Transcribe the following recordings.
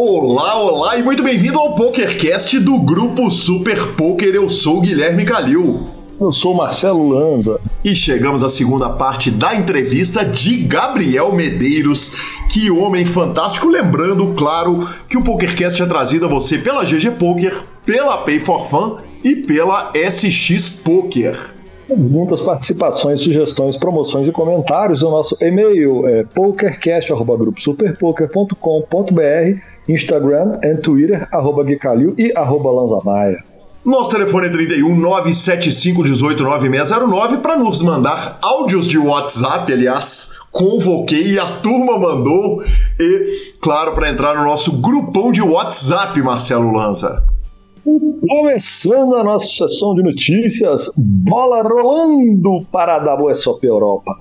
Olá, olá e muito bem-vindo ao PokerCast do grupo Super Poker. Eu sou o Guilherme Calil. Eu sou Marcelo Lanza. E chegamos à segunda parte da entrevista de Gabriel Medeiros. Que homem fantástico! Lembrando, claro, que o PokerCast é trazido a você pela GG Poker, pela Pay for Fun e pela SX Poker. Muitas participações, sugestões, promoções e comentários. O nosso e-mail é pokercast.gruposuperpoker.com.br, Instagram e Twitter, arroba Guicalil e arroba Lanzamaia. Nosso telefone é 31 975 18 9609 para nos mandar áudios de WhatsApp, aliás, convoquei e a turma mandou. E, claro, para entrar no nosso grupão de WhatsApp, Marcelo Lanza. Começando a nossa sessão de notícias, bola rolando para a WSOP Europa.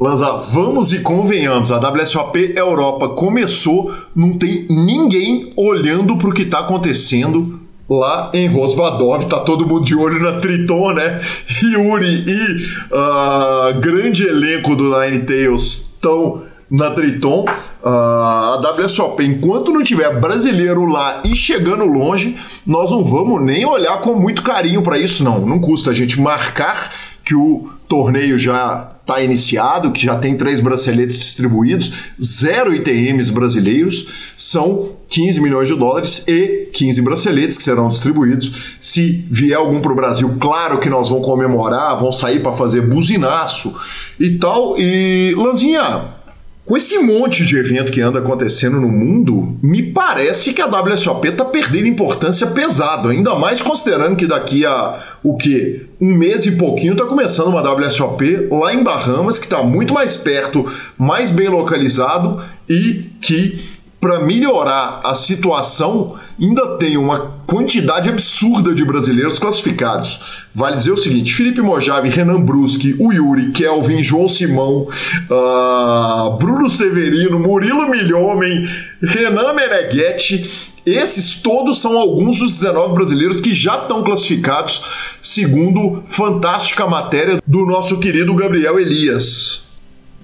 Lanza, vamos e convenhamos, a WSOP Europa começou, não tem ninguém olhando para o que está acontecendo lá em Rosvadov, tá todo mundo de olho na Triton, né? Yuri e uh, grande elenco do Nine Tails estão na Triton. Uh, a WSOP, enquanto não tiver brasileiro lá e chegando longe, nós não vamos nem olhar com muito carinho para isso, não. Não custa a gente marcar que o torneio já está iniciado, que já tem três braceletes distribuídos, zero ITMs brasileiros, são 15 milhões de dólares e 15 braceletes que serão distribuídos. Se vier algum para o Brasil, claro que nós vamos comemorar, vão sair para fazer buzinaço e tal. E Lanzinha, com esse monte de evento que anda acontecendo no mundo, me parece que a WSOP está perdendo importância pesado, ainda mais considerando que daqui a o que um mês e pouquinho está começando uma WSOP lá em Bahamas que está muito mais perto, mais bem localizado e que para melhorar a situação, ainda tem uma quantidade absurda de brasileiros classificados. Vale dizer o seguinte: Felipe Mojave, Renan Bruschi, o Yuri, Kelvin, João Simão, uh, Bruno Severino, Murilo Milhomem, Renan Meneghetti. Esses todos são alguns dos 19 brasileiros que já estão classificados, segundo fantástica matéria do nosso querido Gabriel Elias.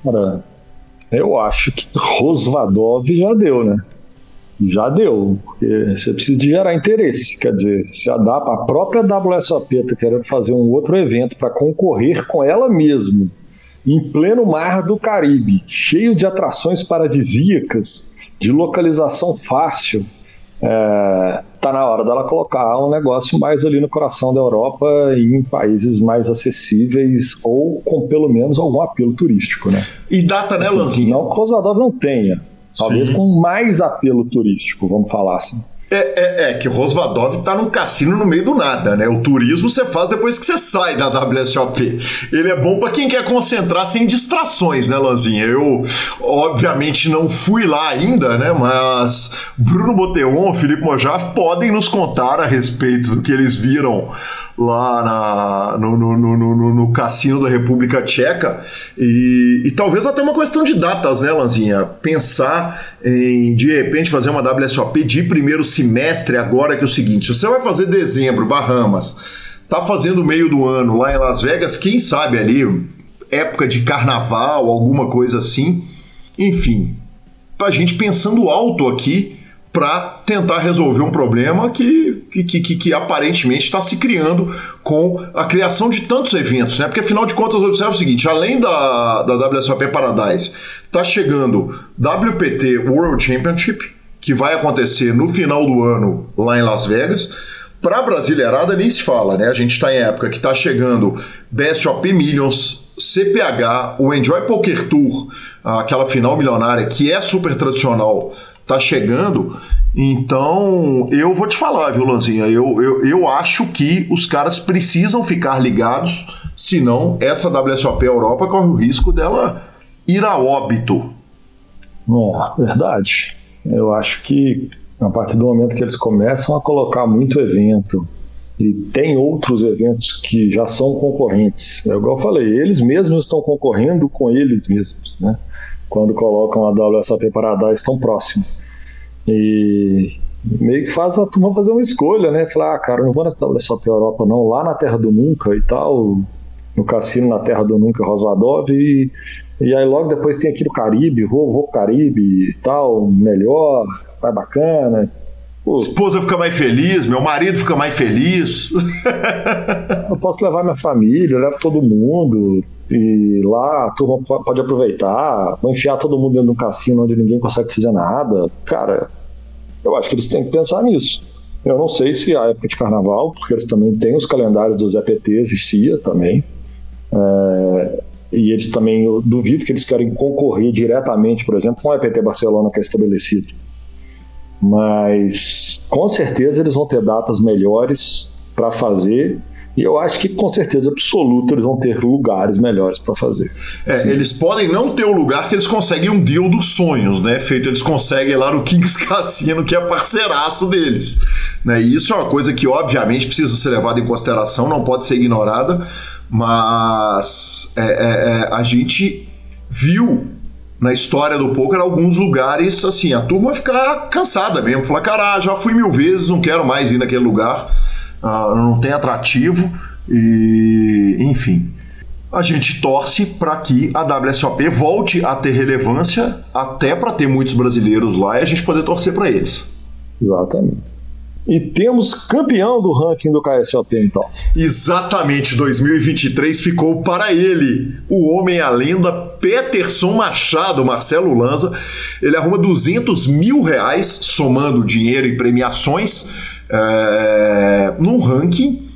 Cara, eu acho que Rosvadov já deu, né? Já deu, você precisa de gerar interesse. Quer dizer, se a, a própria WSOP está querendo fazer um outro evento para concorrer com ela mesma, em pleno mar do Caribe, cheio de atrações paradisíacas, de localização fácil, é, tá na hora dela colocar um negócio mais ali no coração da Europa e em países mais acessíveis ou com pelo menos algum apelo turístico, né? E data, né, assim, Lanzinho? Não que Rosvadov não tenha, talvez Sim. com mais apelo turístico, vamos falar assim. É, é, é, que Rosvadov tá num cassino no meio do nada, né? O turismo você faz depois que você sai da WSOP. Ele é bom para quem quer concentrar sem distrações, né, Lanzinha? Eu, obviamente, não fui lá ainda, né? Mas Bruno Boteon, Felipe Mojaf podem nos contar a respeito do que eles viram lá na, no, no, no, no, cassino da República Tcheca. E, e, talvez até uma questão de datas, né, Lanzinha? Pensar em, de repente, fazer uma WSOP de primeiro semestre agora, que é o seguinte: você vai fazer dezembro, Bahamas, tá fazendo meio do ano lá em Las Vegas, quem sabe ali, época de carnaval, alguma coisa assim. Enfim, pra gente pensando alto aqui para tentar resolver um problema que, que, que, que aparentemente está se criando com a criação de tantos eventos, né? Porque afinal de contas, observa o seguinte: além da, da WSOP Paradise, está chegando WPT World Championship, que vai acontecer no final do ano lá em Las Vegas. Para a Brasileirada nem se fala, né? A gente está em época que está chegando BSOP Millions, CPH, o Enjoy Poker Tour, aquela final milionária que é super tradicional tá chegando. Então, eu vou te falar, viu, Lanzinha? Eu, eu, eu acho que os caras precisam ficar ligados, senão essa WSOP Europa corre o risco dela ir a óbito. É, verdade. Eu acho que a partir do momento que eles começam a colocar muito evento, e tem outros eventos que já são concorrentes. É igual eu falei, eles mesmos estão concorrendo com eles mesmos, né? Quando colocam a WSOP Paradise estão próximo. E meio que faz a turma fazer uma escolha, né? Falar, ah, cara, não vou nessa WSOP Europa não, lá na Terra do Nunca e tal, no cassino na Terra do Nunca Rosvadov e E aí logo depois tem aqui no Caribe, vou, vou pro Caribe e tal, melhor, mais bacana. Pô, Esposa fica mais feliz, meu marido fica mais feliz. eu posso levar minha família, eu levo todo mundo. E lá a turma pode aproveitar, vou enfiar todo mundo dentro de um cassino onde ninguém consegue fazer nada. Cara, eu acho que eles têm que pensar nisso. Eu não sei se a época de carnaval, porque eles também têm os calendários dos EPTs e CIA também. É, e eles também, eu duvido que eles querem concorrer diretamente, por exemplo, com o EPT Barcelona que é estabelecido. Mas com certeza eles vão ter datas melhores para fazer e eu acho que com certeza absoluta eles vão ter lugares melhores para fazer. É, eles podem não ter o lugar que eles conseguem um deal dos sonhos, né? Feito eles conseguem lá no Kings Cassino, que é parceiraço deles. Né? E isso é uma coisa que, obviamente, precisa ser levada em consideração, não pode ser ignorada, mas é, é, é a gente viu na história do poker alguns lugares assim, a turma ficar cansada mesmo, falar, cara, já fui mil vezes, não quero mais ir naquele lugar uh, não tem atrativo e enfim. A gente torce para que a WSOP volte a ter relevância, até para ter muitos brasileiros lá e a gente poder torcer para eles. Exatamente. E temos campeão do ranking do KSOP, então. Exatamente, 2023 ficou para ele, o homem, a lenda, Peterson Machado, Marcelo Lanza. Ele arruma 200 mil reais, somando dinheiro e premiações é, num ranking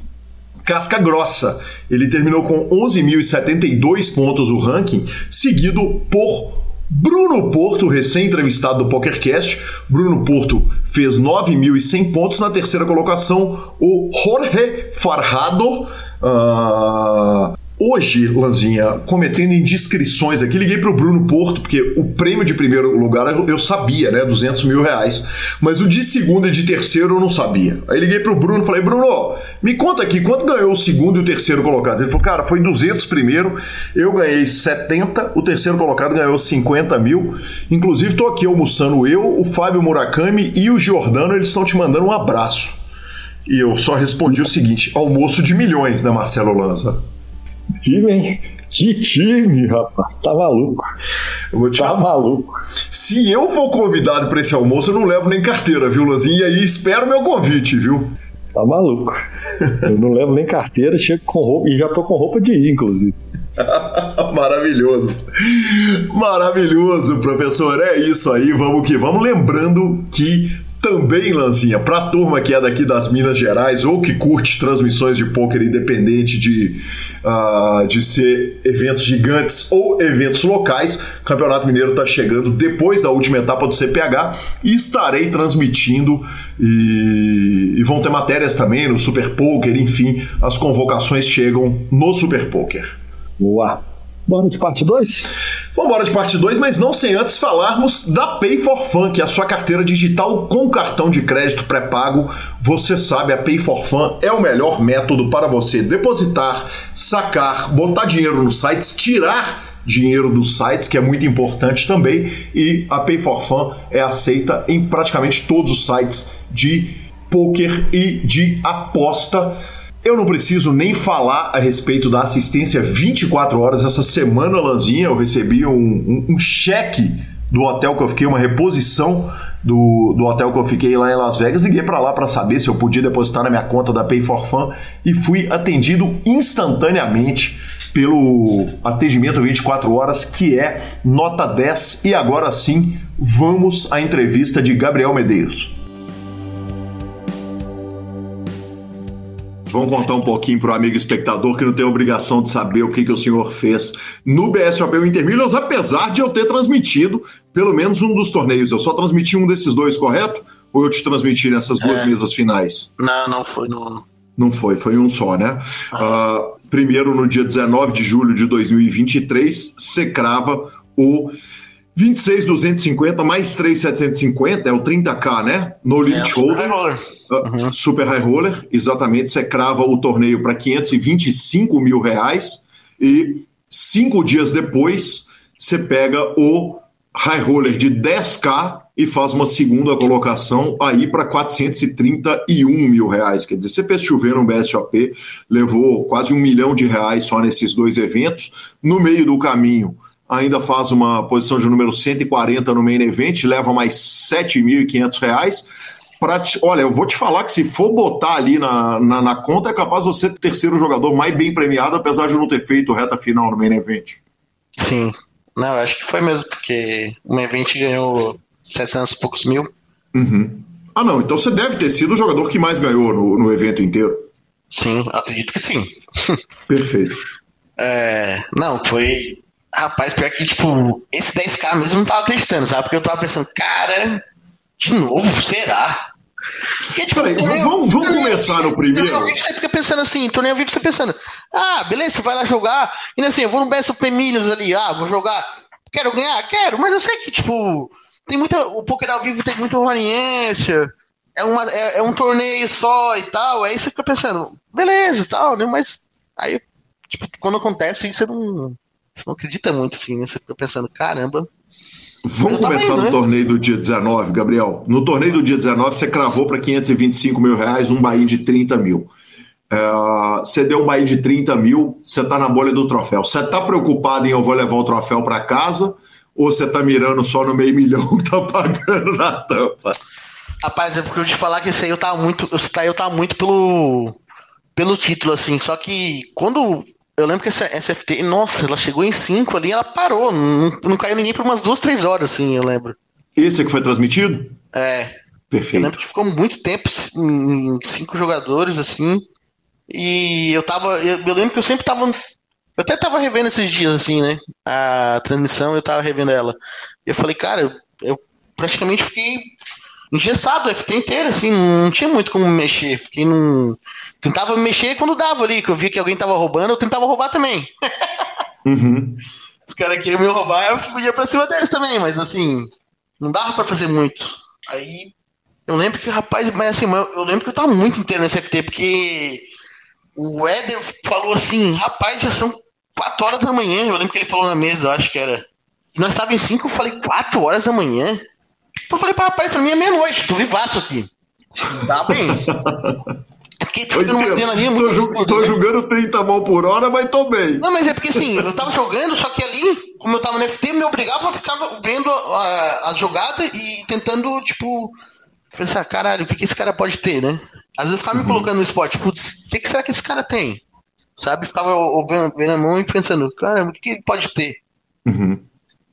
casca grossa. Ele terminou com 11.072 pontos o ranking, seguido por Bruno Porto, recém-entrevistado do PokerCast. Bruno Porto fez 9.100 pontos. Na terceira colocação, o Jorge Farhado. Uh, Hoje, Lanzinha, cometendo indiscrições aqui, liguei para o Bruno Porto, porque o prêmio de primeiro lugar eu sabia, né? 200 mil reais. Mas o de segundo e de terceiro eu não sabia. Aí liguei para o Bruno falei: Bruno, me conta aqui, quanto ganhou o segundo e o terceiro colocados? Ele falou: cara, foi 200 primeiro, eu ganhei 70, o terceiro colocado ganhou 50 mil. Inclusive, estou aqui almoçando eu, o Fábio Murakami e o Giordano, eles estão te mandando um abraço. E eu só respondi o seguinte: almoço de milhões, né, Marcelo Lanza? Time, hein? Que time, rapaz. Tá maluco. Eu vou te tá falar. maluco. Se eu for convidado para esse almoço, eu não levo nem carteira, viu, Lanzinho? E aí espero meu convite, viu? Tá maluco. Eu não levo nem carteira, chego com roupa e já tô com roupa de ir, inclusive. Maravilhoso. Maravilhoso, professor. É isso aí, vamos que vamos. Lembrando que também, Lanzinha, para a turma que é daqui das Minas Gerais ou que curte transmissões de pôquer independente de, uh, de ser eventos gigantes ou eventos locais, o Campeonato Mineiro está chegando depois da última etapa do CPH e estarei transmitindo e, e vão ter matérias também no Super Poker, enfim, as convocações chegam no Super Poker. Boa! Bora de parte 2? Vamos embora de parte 2, mas não sem antes falarmos da Pay for Fun, que é a sua carteira digital com cartão de crédito pré-pago. Você sabe, a Pay for Fun é o melhor método para você depositar, sacar, botar dinheiro nos sites, tirar dinheiro dos sites, que é muito importante também, e a Pay for Fun é aceita em praticamente todos os sites de poker e de aposta. Eu não preciso nem falar a respeito da assistência 24 horas. Essa semana, Lanzinha, eu recebi um, um, um cheque do hotel que eu fiquei, uma reposição do, do hotel que eu fiquei lá em Las Vegas. Liguei para lá para saber se eu podia depositar na minha conta da Pay for Fun e fui atendido instantaneamente pelo atendimento 24 horas, que é nota 10. E agora sim, vamos à entrevista de Gabriel Medeiros. Vamos contar um pouquinho para o amigo espectador que não tem obrigação de saber o que, que o senhor fez no BSOP Inter Millions, apesar de eu ter transmitido pelo menos um dos torneios. Eu só transmiti um desses dois, correto? Ou eu te transmiti nessas duas é. mesas finais? Não, não foi no. Não foi, foi um só, né? Ah. Uh, primeiro, no dia 19 de julho de 2023, você crava o 26,250 mais 3,750 é o 30k, né? No limit é, holder. Super high roller. Ah, uhum. Super high roller, exatamente. Você crava o torneio para 525 mil reais e cinco dias depois você pega o high roller de 10k e faz uma segunda colocação aí para 431 mil reais. Quer dizer, você fez chover no BSOP, levou quase um milhão de reais só nesses dois eventos. No meio do caminho ainda faz uma posição de número 140 no main event, leva mais 7.500 reais. Te, olha, eu vou te falar que se for botar ali na, na, na, conta, é capaz de você ser o terceiro jogador mais bem premiado, apesar de não ter feito reta final no main event. Sim. Não, acho que foi mesmo, porque o main event ganhou 700 e poucos mil. Uhum. Ah, não, então você deve ter sido o jogador que mais ganhou no, no evento inteiro. Sim, acredito que sim. Perfeito. É, não, foi. Rapaz, pior que, tipo, esse 10k mesmo eu não tava acreditando, sabe? Porque eu tava pensando, cara, de novo, será? Porque, tipo, Peraí, vamos, vamos começar no primeiro. Torneio ao vivo você fica pensando assim, torneio ao vivo você pensando, ah, beleza, você vai lá jogar, e assim, eu vou no Best of Millions ali, ah, vou jogar, quero ganhar, quero, mas eu sei que, tipo, tem muita. O poker ao vivo tem muita variância. É, uma, é, é, um torneio só e tal. Aí você fica pensando, beleza e tal, né? Mas aí, tipo, quando acontece, você não, você não acredita muito assim, né? Você fica pensando, caramba. Vamos começar no né? torneio do dia 19, Gabriel. No torneio do dia 19, você cravou para 525 mil reais um bain de 30 mil. É, você deu um bain de 30 mil, você está na bolha do troféu. Você está preocupado em eu vou levar o troféu para casa ou você tá mirando só no meio milhão que tá pagando na tampa? Rapaz, é porque eu te falar que esse aí eu tava muito. Esse aí eu tava muito pelo. pelo título, assim. Só que quando. Eu lembro que essa SFT, nossa, ela chegou em 5 ali ela parou. Não, não caiu ninguém por umas duas, três horas, assim, eu lembro. Esse é que foi transmitido? É. Perfeito. Eu lembro que ficou muito tempo em cinco jogadores, assim. E eu tava. Eu, eu lembro que eu sempre tava eu até tava revendo esses dias, assim, né? A transmissão, eu tava revendo ela. E eu falei, cara, eu, praticamente fiquei engessado o FT inteiro, assim, não tinha muito como mexer. Fiquei num. Tentava mexer quando dava ali, que eu via que alguém tava roubando, eu tentava roubar também. Uhum. Os caras queriam me roubar, eu ia pra cima deles também, mas assim, não dava pra fazer muito. Aí eu lembro que, rapaz, mas assim, eu lembro que eu tava muito inteiro nesse FT, porque o Éder falou assim, rapaz, já são 4 horas da manhã. Eu lembro que ele falou na mesa, acho que era. E nós estávamos em 5, eu falei, 4 horas da manhã? Eu falei, rapaz, pra mim é meia-noite, tô vivaço aqui. Tá bem. Porque tô, jogando uma adrenalina muito tô, ju tô jogando 30 mãos por hora, mas tô bem. Não, mas é porque assim, eu tava jogando, só que ali, como eu tava no FT, me obrigava a ficar vendo a, a, jogada e tentando, tipo, pensar, caralho, o que, que esse cara pode ter, né? Às vezes eu ficava uhum. me colocando no spot, putz, o que, que, será que esse cara tem? Sabe? Ficava vendo a mão e pensando, caramba, o que, que ele pode ter? Uhum.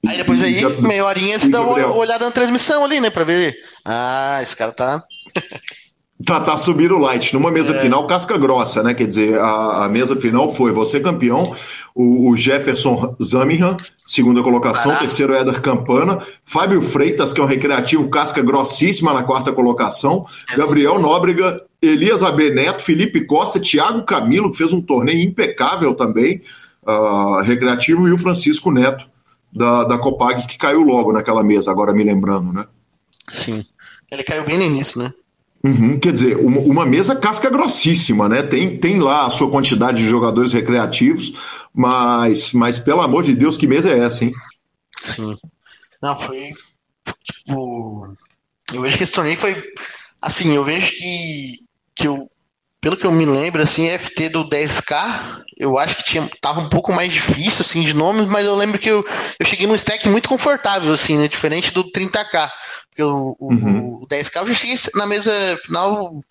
Aí depois aí, meia horinha, você dá uma olhada na transmissão ali, né? Pra ver. Ah, esse cara tá. Tá, tá subindo o light. Numa mesa é. final, casca grossa, né? Quer dizer, a, a mesa final foi você campeão, o, o Jefferson Zaminhan, segunda colocação, Caraca. terceiro Éder Campana, Fábio Freitas, que é um recreativo, casca grossíssima na quarta colocação, é Gabriel Nóbrega, Elias Abeneto, Felipe Costa, Thiago Camilo, que fez um torneio impecável também, uh, recreativo, e o Francisco Neto, da, da Copag, que caiu logo naquela mesa, agora me lembrando, né? Sim. Ele caiu bem no início, né? Uhum, quer dizer, uma, uma, mesa casca grossíssima, né? Tem, tem lá a sua quantidade de jogadores recreativos, mas, mas pelo amor de Deus, que mesa é essa, hein? Sim. Não, foi. Tipo. Eu vejo que esse torneio foi. Assim, eu vejo que. que eu, pelo que eu me lembro, assim, FT do 10K, eu acho que tinha, tava um pouco mais difícil, assim, de nomes, mas eu lembro que eu, eu cheguei num stack muito confortável, assim, né? Diferente do 30K. Porque o, uhum. o 10K eu já cheguei na mesa final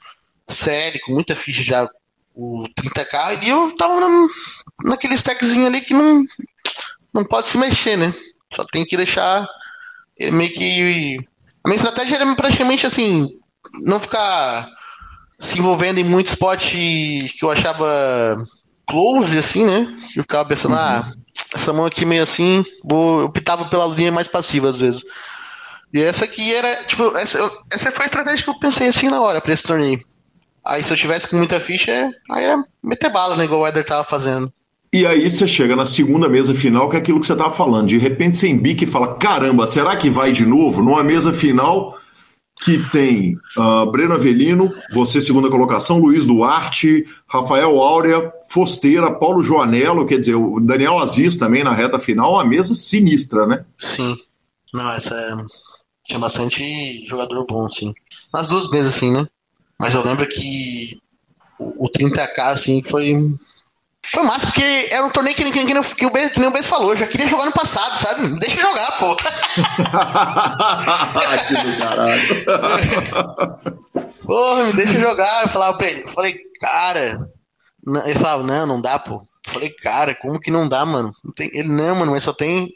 série, com muita ficha já, o 30K, e eu tava na, naquele stackzinho ali que não, não pode se mexer, né? Só tem que deixar ele meio que. A minha estratégia era praticamente assim, não ficar se envolvendo em muito spot que eu achava close, assim, né? Que eu ficava pensando, uhum. ah, essa mão aqui meio assim, vou, eu optava pela linha mais passiva às vezes. E essa aqui era, tipo, essa, essa foi a estratégia que eu pensei assim na hora pra esse torneio. Aí se eu tivesse com muita ficha, aí era meter bala, né? Igual o Eder tava fazendo. E aí você chega na segunda mesa final, que é aquilo que você tava falando. De repente você embica e fala: caramba, será que vai de novo? Numa mesa final que tem uh, Breno Avelino, você segunda colocação, Luiz Duarte, Rafael Áurea, Fosteira, Paulo Joanello, quer dizer, o Daniel Aziz também na reta final, uma mesa sinistra, né? Sim. Não, essa é tinha bastante jogador bom, assim. Nas duas mesas, assim, né? Mas eu lembro que o 30k, assim, foi. Foi massa, porque era um torneio que, que, que, que, o ben, que nem o Bez falou, eu já queria jogar no passado, sabe? Deixa jogar, pô. que do caralho. Porra, me deixa jogar. Eu falava pra ele, eu falei, cara. Ele falava, não, não dá, pô. Eu falei, cara, como que não dá, mano? Não tem... Ele, não, mano, mas só tem.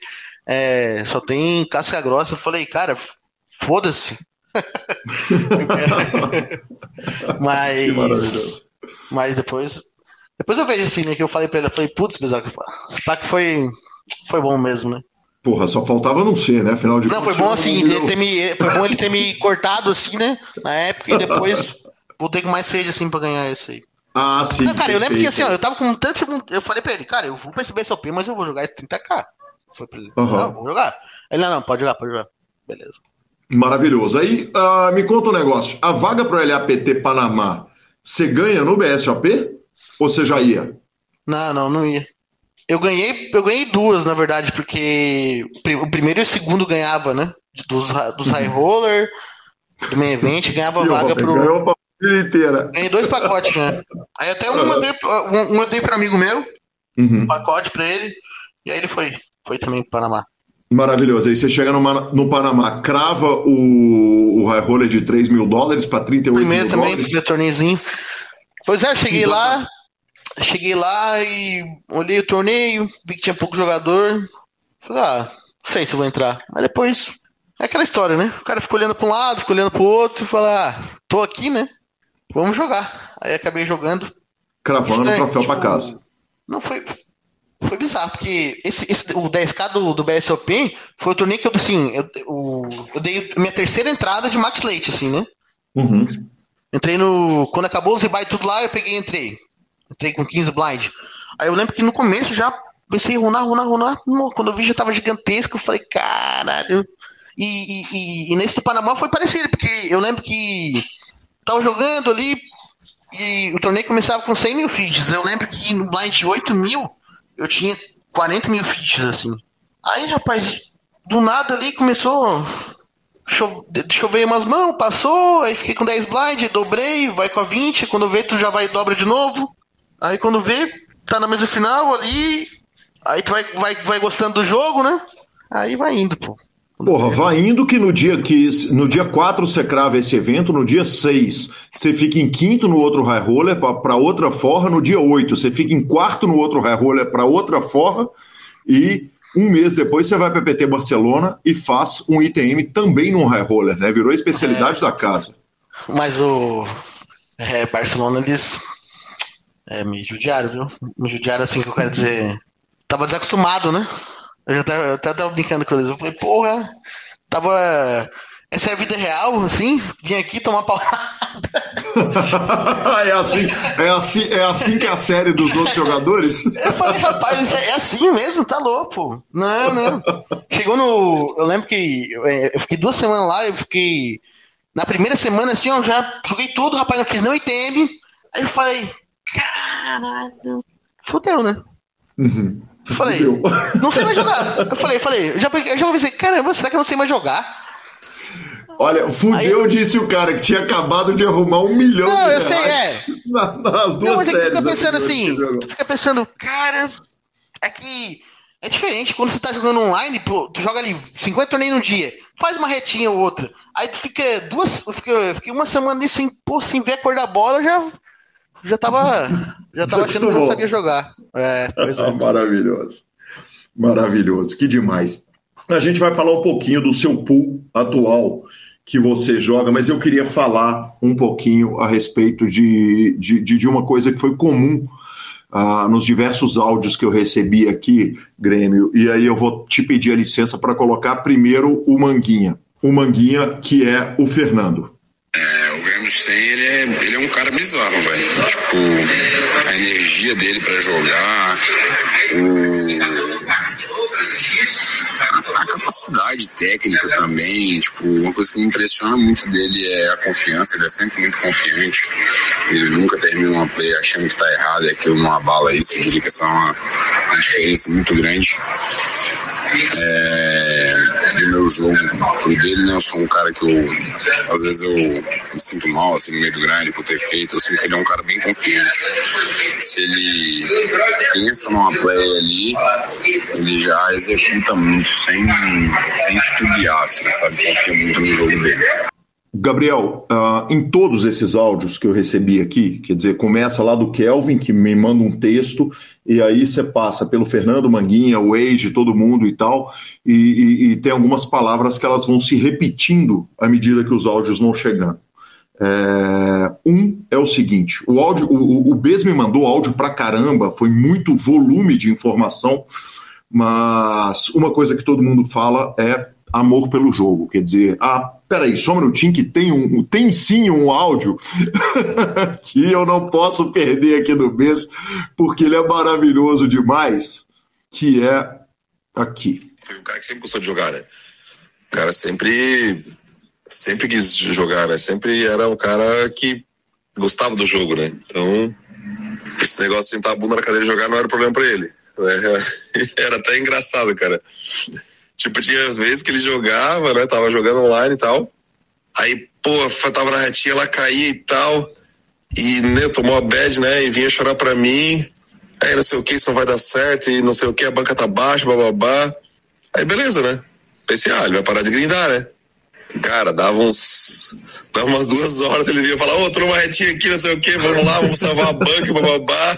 É, só tem casca grossa. Eu falei, cara, foda-se. mas. Mas depois depois eu vejo assim, né, que eu falei pra ele, eu falei, putz, Bizac, esse pack foi, foi bom mesmo, né? Porra, só faltava não ser, né? Afinal de Não, foi bom assim, ele ter me, foi bom ele ter me cortado assim, né? Na época e depois voltei com mais sede assim pra ganhar esse aí. Ah, sim. Não, cara, eu lembro que assim, ó, eu tava com tanto. Eu falei pra ele, cara, eu vou pra esse BSOP, mas eu vou jogar esse 30k. Foi pra ele. Uhum. Não, vou jogar. Ele, não, não, pode jogar, pode jogar. Beleza. Maravilhoso. Aí, uh, me conta um negócio. A vaga pro LAPT Panamá, você ganha no BSOP? Ou você já ia? Não, não, não ia. Eu ganhei, eu ganhei duas, na verdade, porque o primeiro e o segundo ganhava, né? Dos, dos High uhum. Roller, do main event, ganhava vaga pro. Ganhou a família inteira. Ganhei dois pacotes, né? Aí até um, mandei, um, mandei para amigo meu, uhum. um pacote para ele, e aí ele foi, foi também pro Panamá. Maravilhoso. Aí você chega no, no Panamá, crava o, o high roller de 3 mil dólares para 38 primeiro mil também, dólares. Primeiro torneizinho. Pois é, cheguei Exato. lá, Cheguei lá e olhei o torneio, vi que tinha pouco jogador. Falei, ah, não sei se vou entrar. Mas depois, é aquela história, né? O cara ficou olhando para um lado, ficou olhando para o outro e fala, ah, tô aqui, né? Vamos jogar. Aí acabei jogando. Cravando o troféu tipo, para casa. Não foi. Foi bizarro, porque esse, esse, o 10K do, do BSOP foi o torneio que eu, assim, eu, eu, eu dei minha terceira entrada de Max Leite, assim, né? Uhum. Entrei no. Quando acabou os rebuy tudo lá, eu peguei e entrei. Entrei com 15 blind. Aí eu lembro que no começo já pensei runar, runar, runar. Quando eu vi já tava gigantesco, eu falei, caralho. E, e, e, nesse do Panamá foi parecido, porque eu lembro que tava jogando ali e o torneio começava com 100 mil feeds. Eu lembro que no blind de 8 mil eu tinha 40 mil feeds, assim. Aí, rapaz, do nada ali começou. Chovei umas mãos, passou, aí fiquei com 10 blind, dobrei, vai com a 20, quando vê tu já vai e dobra de novo. Aí quando vê, tá na mesa final ali, aí tu vai, vai, vai gostando do jogo, né? Aí vai indo, pô. Porra, vai indo que no dia que no dia 4 você crava esse evento, no dia 6 você fica em quinto no outro high roller para outra forra, no dia 8 você fica em quarto no outro high roller para outra forra e um mês depois você vai para PT Barcelona e faz um ITM também no high roller, né? Virou especialidade é, da casa. Mas o é, Barcelona eles é, me judiaram, viu? Me judiaram assim que eu quero dizer. Tava desacostumado, né? Eu já até, até tava brincando com eles. Eu falei, porra, tava. Essa é a vida real, assim? Vim aqui tomar porrada. é, assim, é, assim, é assim que é a série dos outros jogadores? Eu falei, rapaz, é assim mesmo? Tá louco. Não, não. Chegou no. Eu lembro que eu fiquei duas semanas lá, eu fiquei. Na primeira semana, assim, eu já joguei tudo, rapaz, não fiz nem ITM. Aí eu falei, caralho. Fudeu, né? Uhum. Eu falei, Fudeu. não sei mais jogar. Eu falei, falei, já, eu já pensei, caramba, será que eu não sei mais jogar? Olha, fudeu, Aí, disse o cara que tinha acabado de arrumar um milhão não, de eu sei, é. nas duas não, mas séries. É tu fica pensando assim, tu fica pensando, cara, é que é diferente quando você tá jogando online, pô, tu joga ali 50 torneios no dia, faz uma retinha ou outra, aí tu fica duas, eu fiquei, eu fiquei uma semana ali sem, pô, sem ver a cor da bola, já já tava, já tava achando que não sabia jogar. É, pois é. Maravilhoso. Maravilhoso, que demais. A gente vai falar um pouquinho do seu pool atual que você joga, mas eu queria falar um pouquinho a respeito de, de, de uma coisa que foi comum uh, nos diversos áudios que eu recebi aqui, Grêmio, e aí eu vou te pedir a licença para colocar primeiro o Manguinha. O Manguinha, que é o Fernando. É, o Stein, ele é, ele é um cara bizarro, velho. Tipo, a energia dele para jogar, o... a capacidade técnica também, tipo, uma coisa que me impressiona muito dele é a confiança, ele é sempre muito confiante. Ele nunca termina uma play achando que tá errado e aquilo não abala isso. Eu diria que essa é uma, uma diferença muito grande. É... do meu jogo pro dele, né? Eu sou um cara que eu, às vezes eu me sinto mal, assim, no meio do grande por ter feito. Eu sinto que ele é um cara bem confiante. Se ele pensa numa play ali, ele já executa muito, sem, sem estudiar, assim, sabe? Confia muito no jogo dele. Gabriel, uh, em todos esses áudios que eu recebi aqui, quer dizer, começa lá do Kelvin, que me manda um texto, e aí você passa pelo Fernando Manguinha, o Age, todo mundo e tal, e, e, e, tem algumas palavras que elas vão se repetindo à medida que os áudios vão chegando. É, um é o seguinte: o áudio, o, o me mandou áudio pra caramba, foi muito volume de informação, mas uma coisa que todo mundo fala é amor pelo jogo. Quer dizer, ah, peraí, só um minutinho que tem, um, tem sim um áudio que eu não posso perder aqui no mês, porque ele é maravilhoso demais, que é aqui. Foi um cara que sempre gostou de jogar, né? O cara sempre, sempre quis jogar, né? Sempre era um cara que gostava do jogo, né? Então, esse negócio de sentar a bunda na cadeira e jogar não era problema para ele. Era até engraçado, cara. Tipo, tinha as vezes que ele jogava, né? Tava jogando online e tal. Aí, pô, tava na retinha, ela caía e tal. E, né, tomou a bad, né? E vinha chorar pra mim. Aí, não sei o que, isso não vai dar certo. E não sei o que, a banca tá baixa, bababá. Aí, beleza, né? Pensei, ah, ele vai parar de grindar, né? Cara, dava uns. Dava umas duas horas, ele vinha falar, ô, oh, tô numa retinha aqui, não sei o que, vamos lá, vamos salvar a banca, bababá.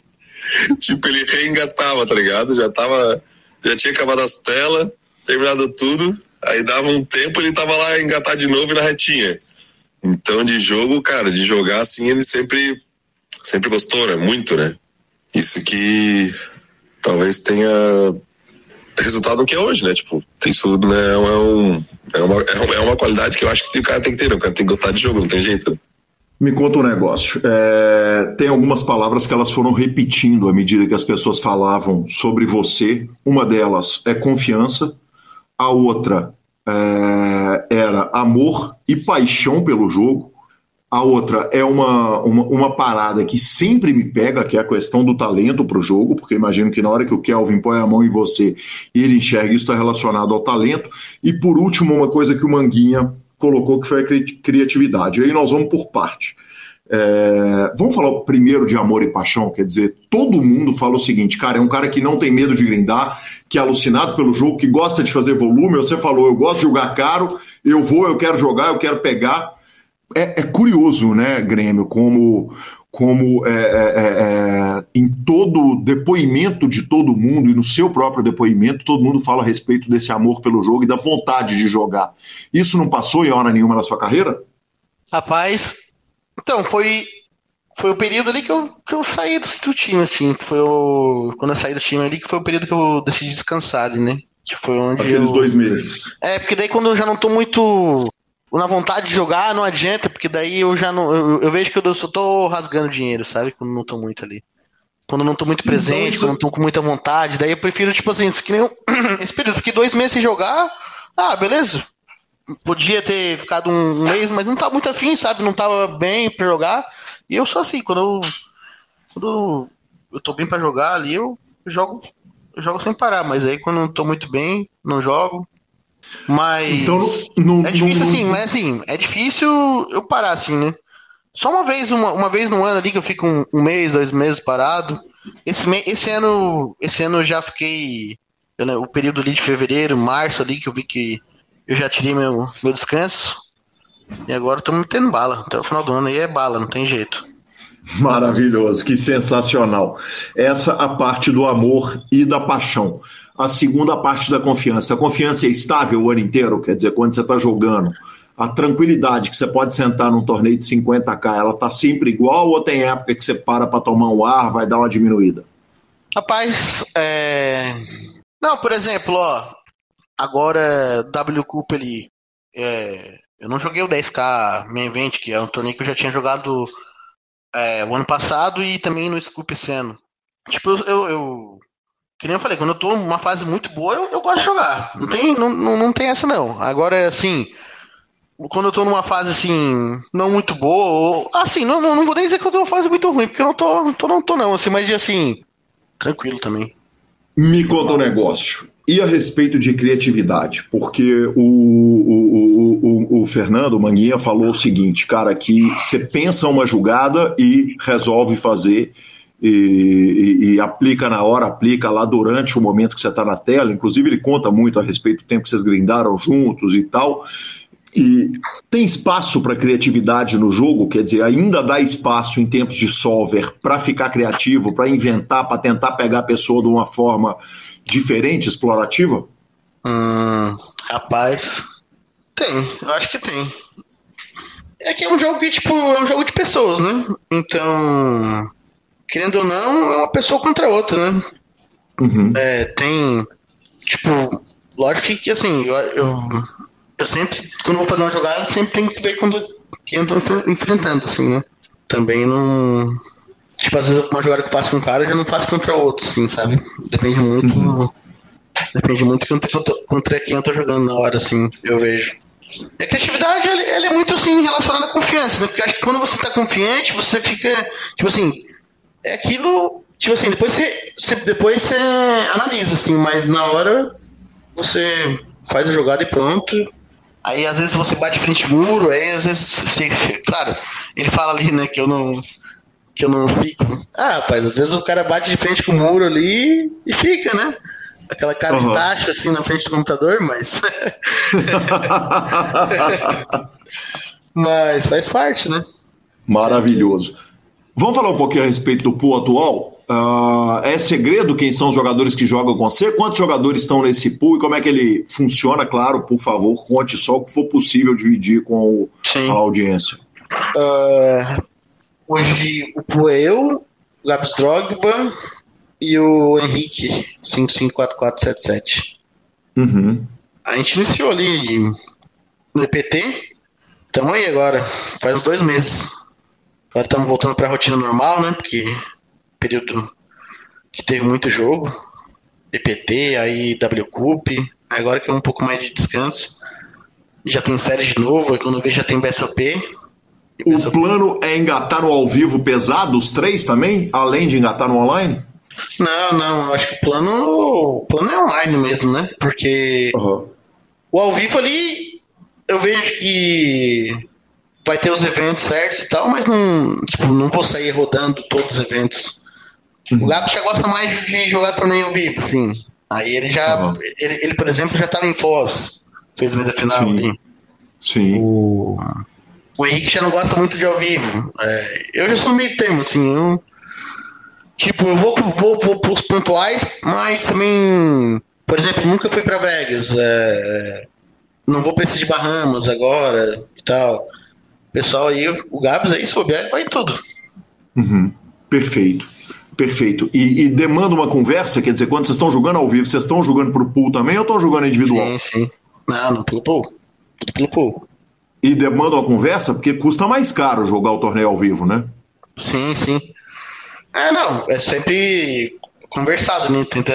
tipo, ele reengatava, tá ligado? Já tava já tinha acabado as telas, terminado tudo, aí dava um tempo ele tava lá engatado de novo na retinha. Então de jogo, cara, de jogar assim ele sempre sempre gostou, né? Muito, né? Isso que talvez tenha resultado que é hoje, né? Tipo, isso né, é, um, é, uma, é uma qualidade que eu acho que o cara tem que ter, né? O cara tem que gostar de jogo, não tem jeito. Me conta um negócio. É, tem algumas palavras que elas foram repetindo à medida que as pessoas falavam sobre você. Uma delas é confiança, a outra é, era amor e paixão pelo jogo. A outra é uma, uma, uma, parada que sempre me pega, que é a questão do talento para o jogo, porque imagino que na hora que o Kelvin põe a mão em você e ele enxerga isso está relacionado ao talento. E por último, uma coisa que o Manguinha colocou que foi a criatividade. Aí nós vamos por parte. É, vamos falar primeiro de amor e paixão, quer dizer, todo mundo fala o seguinte, cara, é um cara que não tem medo de grindar, que é alucinado pelo jogo, que gosta de fazer volume. Você falou, eu gosto de jogar caro, eu vou, eu quero jogar, eu quero pegar. É, é curioso, né, Grêmio, como, como é, é, é, é em todo depoimento de todo mundo e no seu próprio depoimento, todo mundo fala a respeito desse amor pelo jogo e da vontade de jogar. Isso não passou em hora nenhuma na sua carreira? Rapaz, então, foi foi o período ali que eu, que eu saí do, do time, assim. Foi o, quando eu saí do time ali, que foi o período que eu decidi descansar ali, né? Que foi onde Aqueles eu... dois meses. É, porque daí quando eu já não tô muito na vontade de jogar, não adianta, porque daí eu já não. Eu, eu vejo que eu só tô rasgando dinheiro, sabe? Quando não tô muito ali. Quando não tô muito então, presente, quando não tô com muita vontade. Daí eu prefiro, tipo assim, que nem esse período. Fiquei dois meses sem jogar. Ah, beleza. Podia ter ficado um mês, mas não tava muito afim, sabe? Não tava bem pra jogar. E eu sou assim, quando eu. Quando eu tô bem pra jogar ali, eu jogo. Eu jogo sem parar, mas aí quando não tô muito bem, não jogo. Mas. Então, não, é difícil não, assim, mas assim, é difícil eu parar assim, né? Só uma vez, uma, uma vez no ano ali que eu fico um, um mês, dois meses parado. Esse, esse ano. Esse ano eu já fiquei. Eu, o período ali de fevereiro, março ali, que eu vi que eu já tirei meu, meu descanso. E agora tô metendo bala. Até o final do ano aí é bala, não tem jeito. Maravilhoso, que sensacional. Essa a parte do amor e da paixão. A segunda parte da confiança. A confiança é estável o ano inteiro, quer dizer, quando você está jogando a tranquilidade que você pode sentar num torneio de 50k, ela tá sempre igual ou tem época que você para para tomar um ar, vai dar uma diminuída? Rapaz, é... não, por exemplo, ó, agora W Cup ali, é... eu não joguei o 10k main event, que é um torneio que eu já tinha jogado é, o ano passado e também no Scoop esse ano. Tipo, eu, eu, que nem eu falei, quando eu tô numa fase muito boa, eu, eu gosto de jogar. Não tem, não, não, não tem essa não. Agora, assim, quando eu tô numa fase assim, não muito boa, ou, assim, não, não, não vou nem dizer que eu tô numa fase muito ruim, porque eu não tô, tô não tô não, assim, mas assim, tranquilo também. Me conta um negócio. E a respeito de criatividade? Porque o, o, o, o, Fernando Manguinha falou o seguinte, cara, que você pensa uma jogada e resolve fazer e, e, e, aplica na hora, aplica lá durante o momento que você está na tela. Inclusive, ele conta muito a respeito do tempo que vocês grindaram juntos e tal. E tem espaço para criatividade no jogo, quer dizer, ainda dá espaço em tempos de solver para ficar criativo, para inventar, para tentar pegar a pessoa de uma forma diferente, explorativa? Hum, rapaz, tem, eu acho que tem. É que é um jogo que, tipo, é um jogo de pessoas, né? Então, querendo ou não, é uma pessoa contra outra, né? Uhum. É, tem, tipo, lógico que, assim, eu, eu, eu, sempre, quando vou fazer uma jogada, sempre tenho que ver quando quem eu tô enfrentando, assim, né? Também não Tipo, às vezes uma jogada que eu faço com um cara eu já não faço contra outro, assim, sabe? Depende muito. Uhum. Depende muito contra, contra quem eu tô jogando na hora, assim, eu vejo. E a criatividade, ela, ela, é muito, assim, relacionada à confiança, né? Porque acho que quando você tá confiante, você fica, tipo assim, é aquilo, tipo assim, depois você, você depois você analisa, assim, mas na hora você faz a jogada e pronto. Aí às vezes você bate frente muro, aí às vezes você, claro, ele fala ali, né, que eu não que eu não fico. Ah, rapaz, às vezes o cara bate de frente com o muro ali e fica, né? Aquela cara uhum. de taxa assim na frente do computador, mas. mas faz parte, né? Maravilhoso. Vamos falar um pouquinho a respeito do pool atual? Uh, é segredo quem são os jogadores que jogam com você? Quantos jogadores estão nesse pool e como é que ele funciona? Claro, por favor, conte só o que for possível dividir com a audiência. Uh, Hoje o Pô é eu, o Gabs Drogba e o Henrique 554477. Uhum. A gente iniciou ali no EPT. Estamos aí agora, faz uns dois meses. Agora estamos voltando para a rotina normal, né? Porque período que teve muito jogo. EPT, aí WCUP. Agora que é um pouco mais de descanso. Já tem série de novo, quando eu vejo já tem BSOP. O plano é engatar no ao vivo pesado, os três também, além de engatar no online? Não, não, acho que o plano, o plano é online mesmo, né? Porque uhum. o ao vivo ali, eu vejo que vai ter os eventos certos e tal, mas não, tipo, não vou sair rodando todos os eventos. Uhum. O Gato já gosta mais de jogar torneio ao vivo, assim. Aí ele já, uhum. ele, ele, por exemplo, já estava em Foz, fez a mesa final Sim. ali. Sim. O o Henrique já não gosta muito de ao vivo. É, eu já sou meio termo, assim. Eu, tipo, eu vou, vou, vou pros pontuais, mas também, por exemplo, nunca fui para Vegas. É, não vou pra esse de Bahamas agora e tal. Pessoal aí, o Gabs aí, se souber, vai tudo. Uhum. Perfeito. Perfeito. E, e, demanda uma conversa? Quer dizer, quando vocês estão jogando ao vivo, vocês estão jogando pro pool também ou estão jogando individual? Sim, sim. Não, não pelo pool. Tudo pelo pool e demanda uma conversa, porque custa mais caro jogar o torneio ao vivo, né? Sim, sim. É, não, é sempre conversado, né? Tenta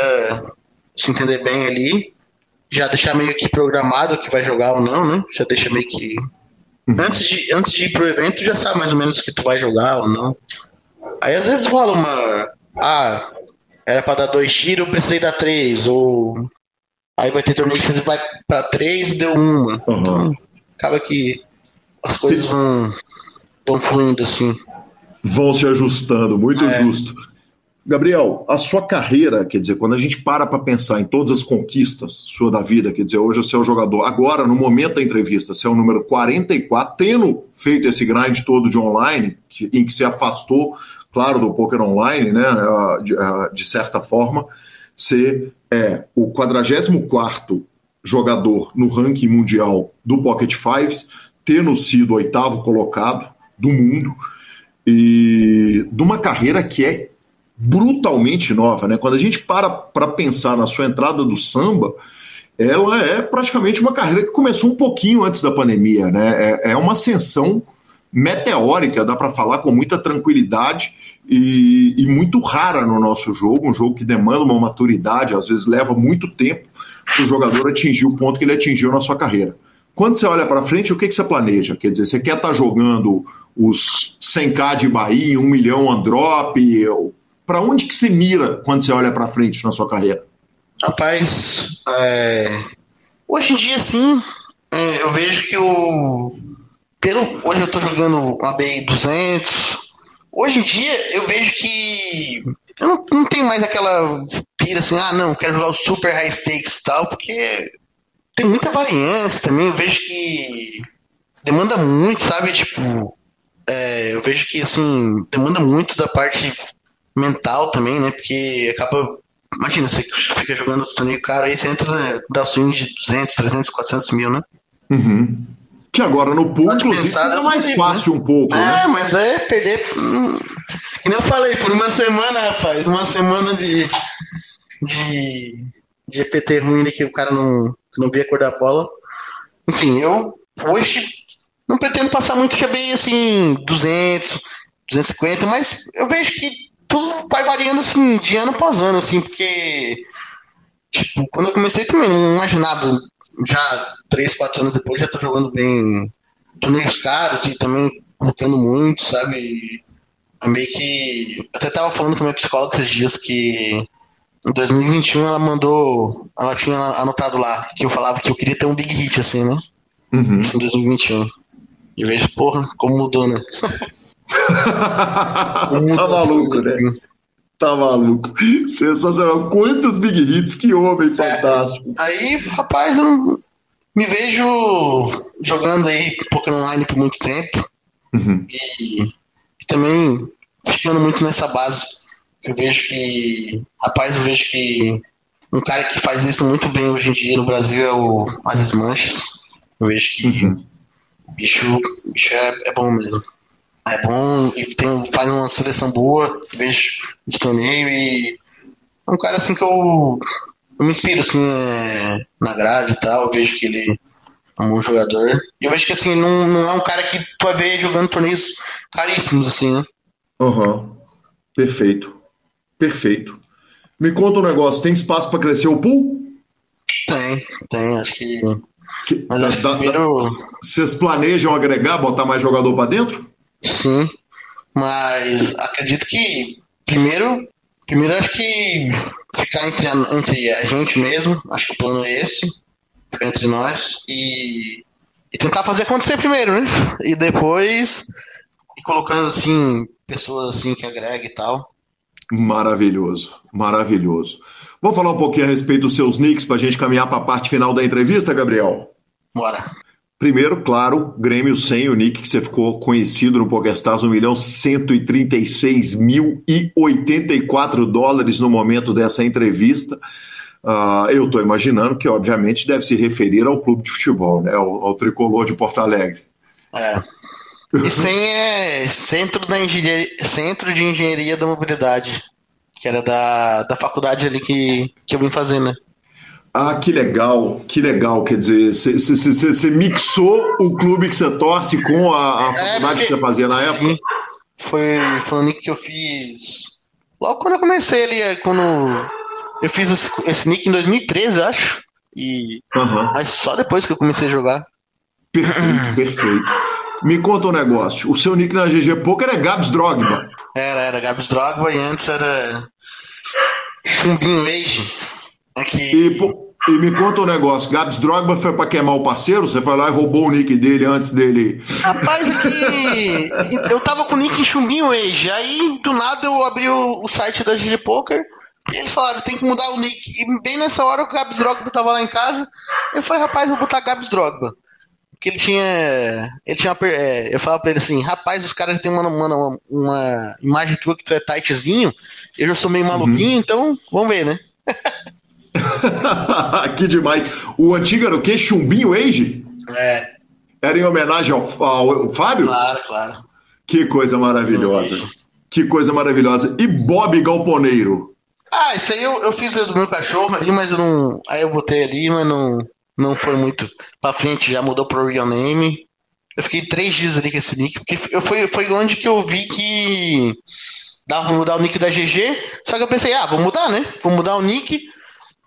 se entender bem ali, já deixar meio que programado que vai jogar ou não, né? Já deixa meio que. Uhum. Antes, de, antes de ir pro evento, já sabe mais ou menos que tu vai jogar ou não. Aí às vezes rola uma. Ah, era pra dar dois tiros, eu precisei dar três, ou. Aí vai ter torneio que você vai pra três e deu uma. Uhum. Então, acaba que as coisas vão, vão fluindo assim. Vão se ajustando, muito é. justo. Gabriel, a sua carreira, quer dizer, quando a gente para para pensar em todas as conquistas sua da vida, quer dizer, hoje você é o jogador, agora, no momento da entrevista, você é o número 44, tendo feito esse grind todo de online, que, em que se afastou, claro, do poker online, né, de, de certa forma, você é o 44 jogador no ranking mundial do Pocket Fives, tendo sido oitavo colocado do mundo e de uma carreira que é brutalmente nova, né? Quando a gente para para pensar na sua entrada do samba, ela é praticamente uma carreira que começou um pouquinho antes da pandemia, né? É, é uma ascensão meteórica, dá para falar com muita tranquilidade e, e, muito rara no nosso jogo, um jogo que demanda uma maturidade, às vezes leva muito tempo para o jogador atingir o ponto que ele atingiu na sua carreira. Quando você olha para frente, o que, que você planeja? Quer dizer, você quer estar tá jogando os 100k de Bahia, 1 milhão on drop? Para onde que você mira quando você olha para frente na sua carreira? Rapaz, é, hoje em dia sim, é, eu vejo que o. Pelo, hoje eu tô jogando uma BI 200. Hoje em dia eu vejo que. Eu não, não tenho mais aquela pira assim, ah não, quero jogar o super high stakes e tal, porque tem muita variância também. Eu vejo que demanda muito, sabe? Tipo, é, eu vejo que assim, demanda muito da parte mental também, né? Porque acaba. Imagina, você fica jogando torneio cara, aí você entra né, da swing de 200, 300, 400 mil, né? Uhum. Que agora no pool, inclusive, é dá mais fácil um pouco, É, né? mas é perder. Hum, que nem eu falei, por uma semana, rapaz, uma semana de. de. de EPT ruim de que o cara não, não via a cor da bola. Enfim, eu hoje não pretendo passar muito GB assim, 200, 250, mas eu vejo que tudo vai variando assim, de ano após ano, assim, porque. Tipo, quando eu comecei também, não imaginava. Já 3, 4 anos depois, já tô jogando bem torneios caros e também lutando muito, sabe? E é meio que. eu Até tava falando com a minha psicóloga esses dias que em 2021 ela mandou. Ela tinha anotado lá que eu falava que eu queria ter um big hit, assim, né? Uhum. Isso em 2021. E vejo, porra, como mudou, né? Tá maluco, né? Tá maluco. Sensacional. Quantos big hits, que homem fantástico. Aí, rapaz, eu não me vejo jogando aí Pokémon Online por muito tempo. Uhum. E, e também ficando muito nessa base. Eu vejo que. Rapaz, eu vejo que um cara que faz isso muito bem hoje em dia no Brasil é o Aziz Manches. Eu vejo que Uhum. o bicho, bicho é, é bom mesmo. É bom e tem, faz uma seleção boa, vejo de torneio e é um cara assim que eu, eu me inspiro assim é, na grade e tal, eu vejo que ele é um bom jogador. E eu vejo que assim, não, não é um cara que tu vai ver jogando torneios caríssimos, assim, né? Aham. Perfeito. Perfeito. Me conta um negócio, tem espaço para crescer o pool? Tem, tem, acho que. Que- Mas acho que primeiro- Vocês planejam agregar, botar mais jogador para dentro? Sim. Mas acredito que primeiro. Primeiro acho que ficar entre a, entre a gente mesmo, acho que o plano é esse. Ficar entre nós e, e tentar fazer acontecer primeiro, né? E depois ir colocando assim, pessoas assim que agregam e tal. Maravilhoso, maravilhoso. Vamos falar um pouquinho a respeito dos seus nicks para a gente caminhar para a parte final da entrevista, Gabriel? Bora. Primeiro, claro, Grêmio sem o nick que você ficou conhecido no PokerStars, 1 milhão 136 mil e 84 dólares no momento dessa entrevista. Ah, eu estou imaginando que, obviamente, deve se referir ao clube de futebol, né? ao, ao tricolor de Porto Alegre. É. E sem é Centro, da Engenharia, Centro de Engenharia da Mobilidade, que era da, da faculdade ali que, que eu vim fazer, né? Ah, que legal, que legal. Quer dizer, você mixou o clube que você torce com a, a faculdade porque- que você fazia na época? Sim. Foi, foi um nick que eu fiz. Logo quando eu comecei ali, é, quando. Eu fiz esse, esse nick em 2013, eu acho. E, Aham. mas só depois que eu comecei a jogar. Perfeito, perfeito. Me conta um negócio. O seu nick na GG Poker é Gabs Drogba. Era, era Gabs Drogba e antes era. Chumbinho Age. É que. E, e me conta um negócio. Gabs Drogba foi pra queimar o parceiro? Você foi lá e roubou o nick dele antes dele. Rapaz, é que eu tava com o nick em Chumbinho Age. Aí, do nada, eu abri o, o site da GG Poker. E eles falaram, tem que mudar o nick. E bem nessa hora o Gabs Drogba tava lá em casa. Eu falei, rapaz, vou botar Gabs Drogba. Porque ele tinha. Ele tinha uma é, eu falava pra ele assim, rapaz, os caras têm uma, uma, uma imagem tua que tu é tightzinho. Eu já sou meio maluquinho, então vamos ver, né? que demais. O antigo era o quê? Chumbinho Age? É, Era em homenagem ao, ao Fábio? claro, claro. Que coisa maravilhosa. Que coisa maravilhosa. E Bob Galponeiro? Ah, isso aí eu, eu fiz do meu cachorro ali, mas eu não. Aí eu botei ali, mas não, não foi muito pra frente, já mudou pro real name. Eu fiquei três dias ali com esse nick, porque eu, foi, foi onde que eu vi que dava pra mudar o nick da GG, só que eu pensei, ah, vou mudar, né? Vou mudar o nick,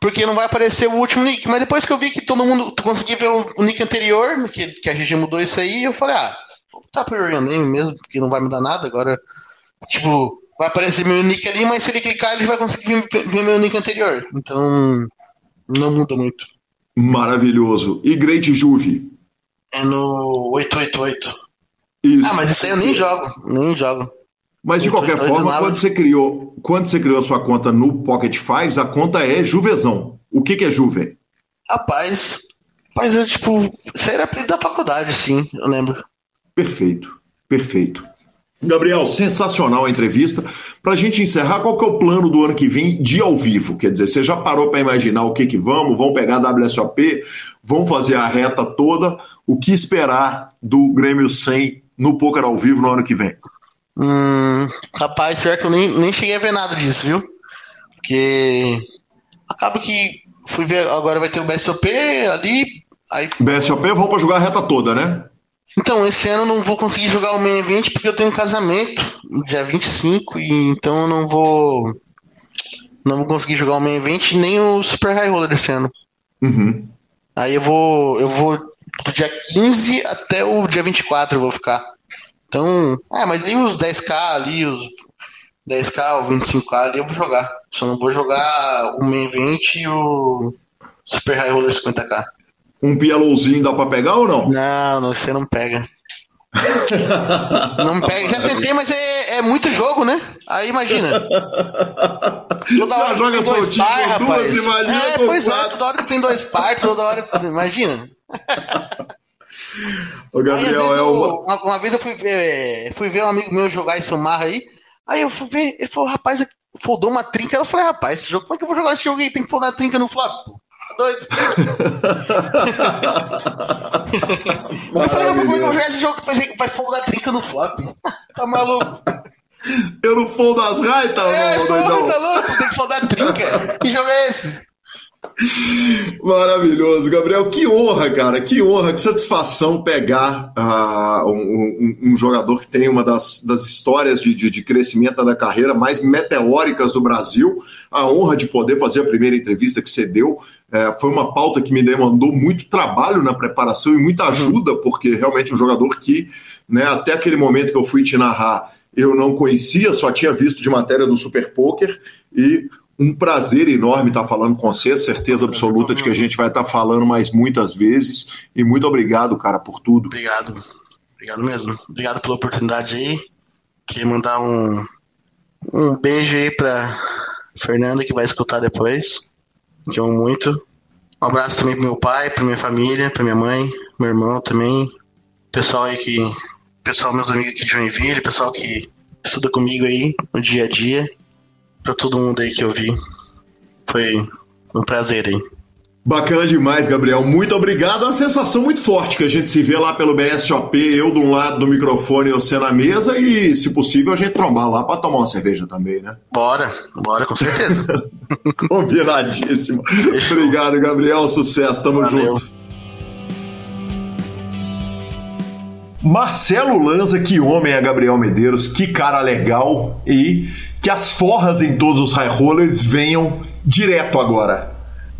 porque não vai aparecer o último nick. Mas depois que eu vi que todo mundo conseguia ver o, nick anterior, que, que a GG mudou isso aí, eu falei, ah, vou botar pro name mesmo, porque não vai mudar nada agora. Tipo, vai aparecer meu nick ali, mas se ele clicar, ele vai conseguir ver, ver meu nick anterior. Então, Não muda muito. Maravilhoso. E Great Juve? É no 888. Isso. Ah, mas isso aí eu nem jogo. Nem jogo. Mas de qualquer forma, quando você criou, quando você criou a sua conta no Pocket Fives, a conta é Juvezão. O que, que é Juve? Rapaz, mas é tipo, isso era apelido da faculdade, sim, eu lembro. Perfeito, perfeito. Gabriel, sensacional a entrevista. Para a gente encerrar, qual que é o plano do ano que vem de ao vivo? Quer dizer, você já parou para imaginar o que que vamos? Vamos pegar a WSOP? Vamos fazer a reta toda? O que esperar do Grêmio 100 no Poker ao vivo no ano que vem? Hum, rapaz, pior que eu nem, nem cheguei a ver nada disso, viu? Porque acaba que fui ver, agora vai ter o BSOP ali. Aí... BSOP vamos para jogar a reta toda, né? Então, esse ano eu não vou conseguir jogar o main event porque eu tenho um casamento no dia 25 e então eu não vou não vou conseguir jogar o main event nem o Super High Roller esse ano. Uhum. Aí eu vou eu vou do dia 15 até o dia 24 eu vou ficar. Então, é, mas ali os 10k ali, os 10k ou 25k ali eu vou jogar. Só não vou jogar o main event e o Super High Roller 50k. Um pialowzinho dá pra pegar ou não? Não, não, você não pega. não pega. Já tentei, mas é, é muito jogo, né? Aí imagina. Toda hora joga tem dois par, rapaz. Duas, imagina é, pois é, quatro. é, toda hora que tem dois par, toda hora. Imagina. O Gabriel aí, é uma... uma... uma. vez eu fui ver, fui ver um amigo meu jogar esse marra aí. Aí eu fui ver, ele falou, rapaz, foldou uma trinca. Eu falei, rapaz, esse jogo, como é que eu vou jogar esse jogo aí? Tem que foldar a trinca no flop doido. eu falei, como é que eu jogar esse jogo que vai foldar trinca no flop? tá maluco? Eu não foldo as raitas, é, não, doidão. Tá louco, tem que foldar trinca. Que jogo é esse? Maravilhoso, Gabriel. Que honra, cara. Que honra, que satisfação pegar uh, um, um, um, jogador que tem uma das, das histórias de, de, de, crescimento da carreira mais meteóricas do Brasil. A honra de poder fazer a primeira entrevista que você deu. É, foi uma pauta que me demandou muito trabalho na preparação e muita ajuda, porque realmente é um jogador que, né, até aquele momento que eu fui te narrar, eu não conhecia, só tinha visto de matéria do Super Poker e um prazer enorme estar falando com você, certeza absoluta de que a gente vai estar falando mais muitas vezes. E muito obrigado, cara, por tudo. Obrigado. Obrigado mesmo. Obrigado pela oportunidade aí. Queria mandar um, um beijo aí pra Fernanda, que vai escutar depois. Que amo muito. Um abraço também pro meu pai, pra minha família, pra minha mãe, meu irmão também. Pessoal aí que. Pessoal, meus amigos aqui de Joinville, pessoal que estuda comigo aí no dia a dia para todo mundo aí que eu vi. Foi um prazer aí. Bacana demais, Gabriel. Muito obrigado. É uma sensação muito forte que a gente se vê lá pelo BSOP, eu de um lado do microfone e você na mesa, e, se possível, a gente trombar lá para tomar uma cerveja também, né? Bora, bora, com certeza. Combinadíssimo. Obrigado, Gabriel. Sucesso, tamo Valeu. junto. Marcelo Lanza, que homem é Gabriel Medeiros, que cara legal e que as forras em todos os high rollers venham direto agora.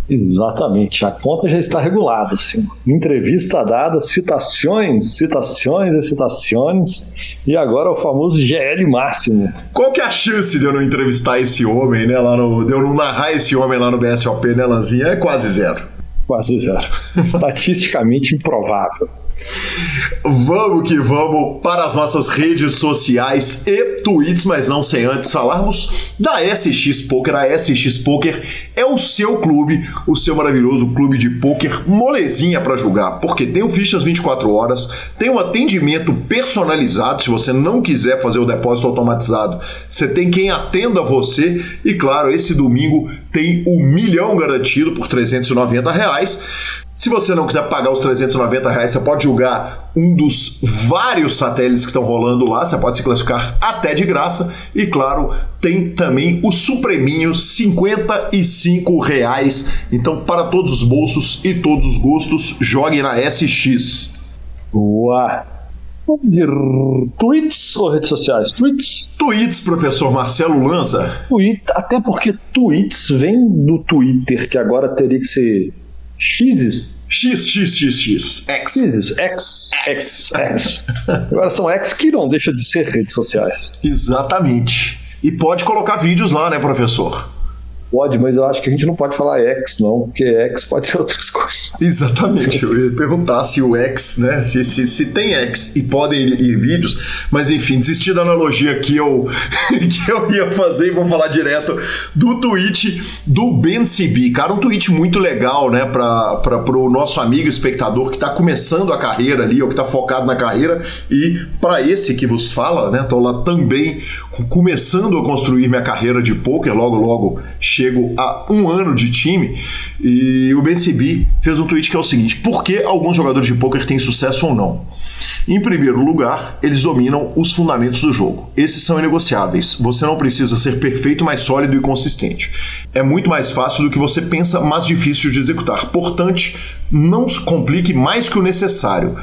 Exatamente, a conta já está regulada. Assim. Entrevista dada, citações, citações e citações, e agora o famoso GL máximo. Qual que é a chance de eu não entrevistar esse homem, né? Lá no, de eu não narrar esse homem lá no BSOP, né, Lanzinha? É quase zero. Quase zero. Estatisticamente improvável. Vamos que vamos para as nossas redes sociais e tweets, mas não sem antes falarmos da SX Poker. A SX Poker é o seu clube, o seu maravilhoso clube de poker molezinha para jogar, porque tem o fichas 24 horas, tem um atendimento personalizado, se você não quiser fazer o depósito automatizado, você tem quem atenda você e claro, esse domingo tem o um milhão garantido por 390 reais. Se você não quiser pagar os 390 reais, você pode julgar um dos vários satélites que estão rolando lá. Você pode se classificar até de graça. E claro, tem também o Supreminho, 55 reais. Então, para todos os bolsos e todos os gostos, jogue na SX. Boa! De tweets ou redes sociais? Tweets? Tweets, professor Marcelo Lanza. Tweet, até porque tweets vem do Twitter, que agora teria que ser X? X, X, X, X. X. X, X, X, X. Agora são X que não deixa de ser redes sociais. Exatamente. E pode colocar vídeos lá, né, professor? Pode, mas eu acho que a gente não pode falar X, não, porque X pode ser outras coisas. Exatamente, eu ia perguntar se o X, né? Se, se, se tem X e podem ir, vídeos, mas enfim, desisti da analogia que eu, que eu ia fazer e vou falar direto do tweet do Ben CB. Cara, um tweet muito legal, né, para o nosso amigo espectador que está começando a carreira ali, ou que está focado na carreira, e para esse que vos fala, né? Tô lá também começando a construir minha carreira de poker, logo, logo chego a um ano de time. E o BNCB fez um tweet que é o seguinte: por que alguns jogadores de poker têm sucesso ou não? Em primeiro lugar, eles dominam os fundamentos do jogo. Esses são inegociáveis. Você não precisa ser perfeito, mas sólido e consistente. É muito mais fácil do que você pensa, mas difícil de executar. Portanto, não se complique mais que o necessário.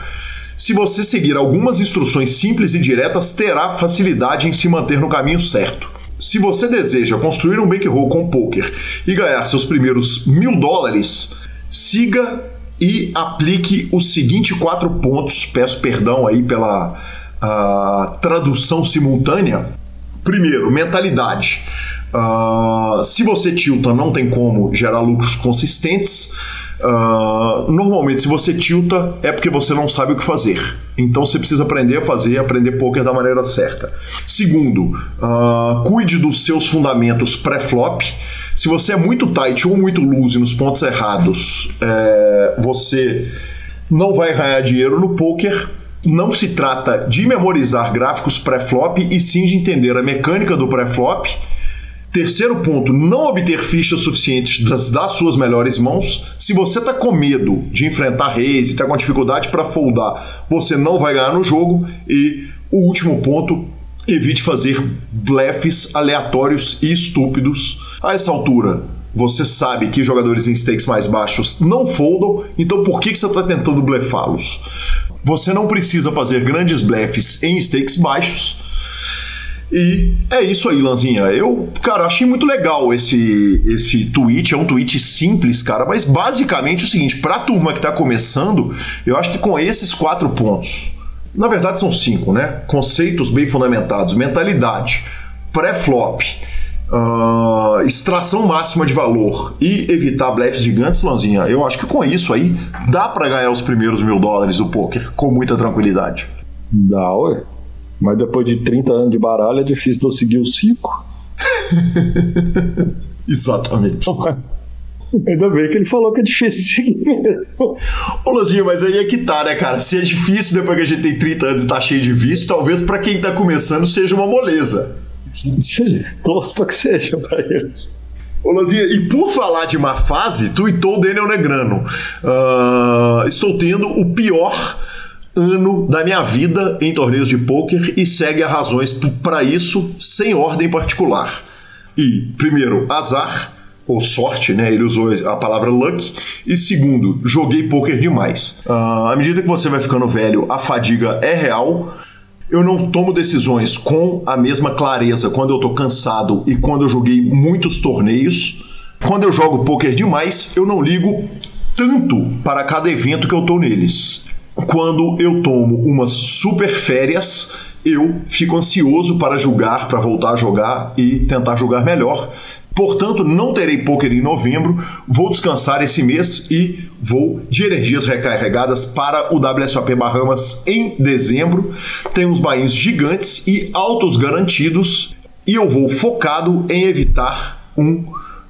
Se você seguir algumas instruções simples e diretas, terá facilidade em se manter no caminho certo. Se você deseja construir um bankroll com poker e ganhar seus primeiros mil dólares, siga e aplique os seguintes quatro pontos. Peço perdão aí pela uh, tradução simultânea. Primeiro, mentalidade. Uh, se você tilta, não tem como gerar lucros consistentes. Uh, normalmente, se você tilta, é porque você não sabe o que fazer. Então você precisa aprender a fazer, aprender poker da maneira certa. Segundo, uh, cuide dos seus fundamentos pré-flop. Se você é muito tight ou muito loose nos pontos errados, é, você não vai ganhar dinheiro no poker. Não se trata de memorizar gráficos pré-flop e sim de entender a mecânica do pré-flop Terceiro ponto, não obter fichas suficientes das, das suas melhores mãos. Se você está com medo de enfrentar reis e está com dificuldade para foldar, você não vai ganhar no jogo. E o último ponto, evite fazer blefs aleatórios e estúpidos. A essa altura, você sabe que jogadores em stakes mais baixos não foldam, então por que, que você está tentando blefá-los? Você não precisa fazer grandes blefs em stakes baixos e é isso aí, Lanzinha. Eu, cara, achei muito legal esse, esse tweet. É um tweet simples, cara, mas basicamente é o seguinte: pra turma que tá começando, eu acho que com esses quatro pontos, na verdade são cinco, né? Conceitos bem fundamentados, mentalidade, pré-flop. Uh, extração máxima de valor e evitar blefs gigantes, Lanzinha, eu acho que com isso aí dá para ganhar os primeiros mil dólares do poker com muita tranquilidade. Dá, ué. Mas depois de 30 anos de baralho é difícil de eu seguir os 5. Exatamente. Ainda bem que ele falou que é difícil Ô, Luzinho, mas aí é que tá, né, cara? Se é difícil depois que a gente tem 30 anos e tá cheio de vício, talvez para quem tá começando seja uma moleza. Torço pra que seja pra eles. Ô, Luzinha, e por falar de má fase, tuitou o Daniel Negrano. Uh, estou tendo o pior ano da minha vida em torneios de pôquer e segue as razões para isso sem ordem particular. E, primeiro, azar, ou sorte, né? Ele usou a palavra luck. E segundo, joguei pôquer demais. Uh, à medida que você vai ficando velho, a fadiga é real. Eu não tomo decisões com a mesma clareza quando eu tô cansado e quando eu joguei muitos torneios. Quando eu jogo pôquer demais, eu não ligo tanto para cada evento que eu tô neles quando eu tomo umas super férias, eu fico ansioso para julgar, para voltar a jogar e tentar jogar melhor. Portanto, não terei poker em novembro, vou descansar esse mês e vou de energias recarregadas para o WSOP Bahamas em dezembro. Temos bains gigantes e altos garantidos e eu vou focado em evitar um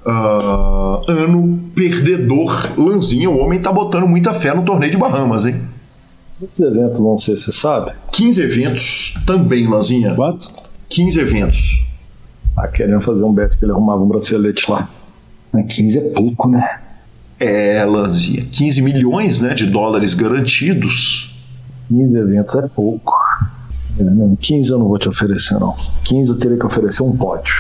uh, ano perdedor. Lanzinha, o homem tá botando muita fé no torneio de Bahamas, hein? Quantos eventos vão ser, você sabe? 15 eventos também, Lanzinha. Quanto? 15 eventos. Ah, querendo fazer um bet que ele arrumava um bracelete lá. Mas 15 é pouco, né? É, Lanzinha. 15 milhões né, de dólares garantidos. 15 eventos é pouco. É, não, 15 eu não vou te oferecer, não. 15 eu teria que oferecer um pódio.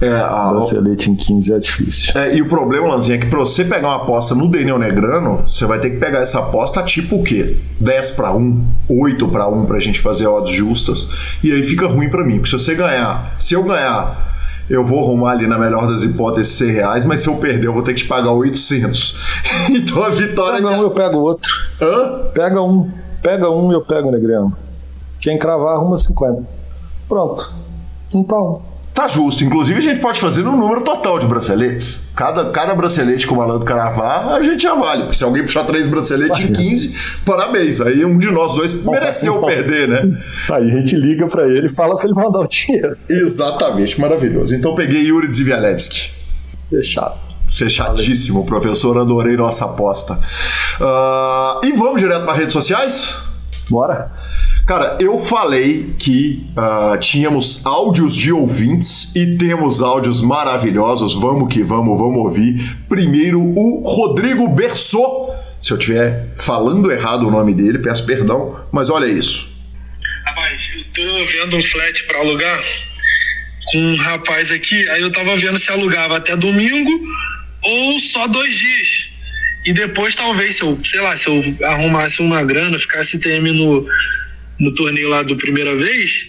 É, a, Bracelete em 15 é difícil. É, e o problema, Lanzinho, é que pra você pegar uma aposta no Daniel Negrano, você vai ter que pegar essa aposta tipo o quê? 10 para 1, 8 para 1 pra gente fazer odds justas. E aí fica ruim para mim. Porque se você ganhar, se eu ganhar eu vou arrumar ali na melhor das hipóteses 100 reais, mas se eu perder eu vou ter que te pagar 800. então a vitória... Pega um, eu pego outro. Hã? Pega um. Pega um e eu pego o Negrano. Quem cravar arruma 50. Pronto. Então... Tá justo. Inclusive, a gente pode fazer no número total de braceletes. Cada, cada bracelete com o malandro cravar, a gente já vale. Porque se alguém puxar três braceletes em 15, parabéns. Aí um de nós dois mereceu perder, né? Aí a gente liga pra ele e fala pra ele mandar o dinheiro. Exatamente, maravilhoso. Então peguei Yuri Zivialewski. Fechado. Fechadíssimo, professor. Adorei nossa aposta. Uh, e vamos direto para redes sociais? Bora. Cara, eu falei que uh, tínhamos áudios de ouvintes e temos áudios maravilhosos. Vamos que vamos, vamos ouvir. Primeiro, o Rodrigo Berçot. Se eu estiver falando errado o nome dele, peço perdão, mas olha isso. Rapaz, eu tô vendo um flat para alugar com um rapaz aqui, aí eu tava vendo se alugava até domingo ou só dois dias. E depois, talvez, se eu, sei lá, se eu arrumasse uma grana, ficasse TM no, no torneio lá do primeira vez,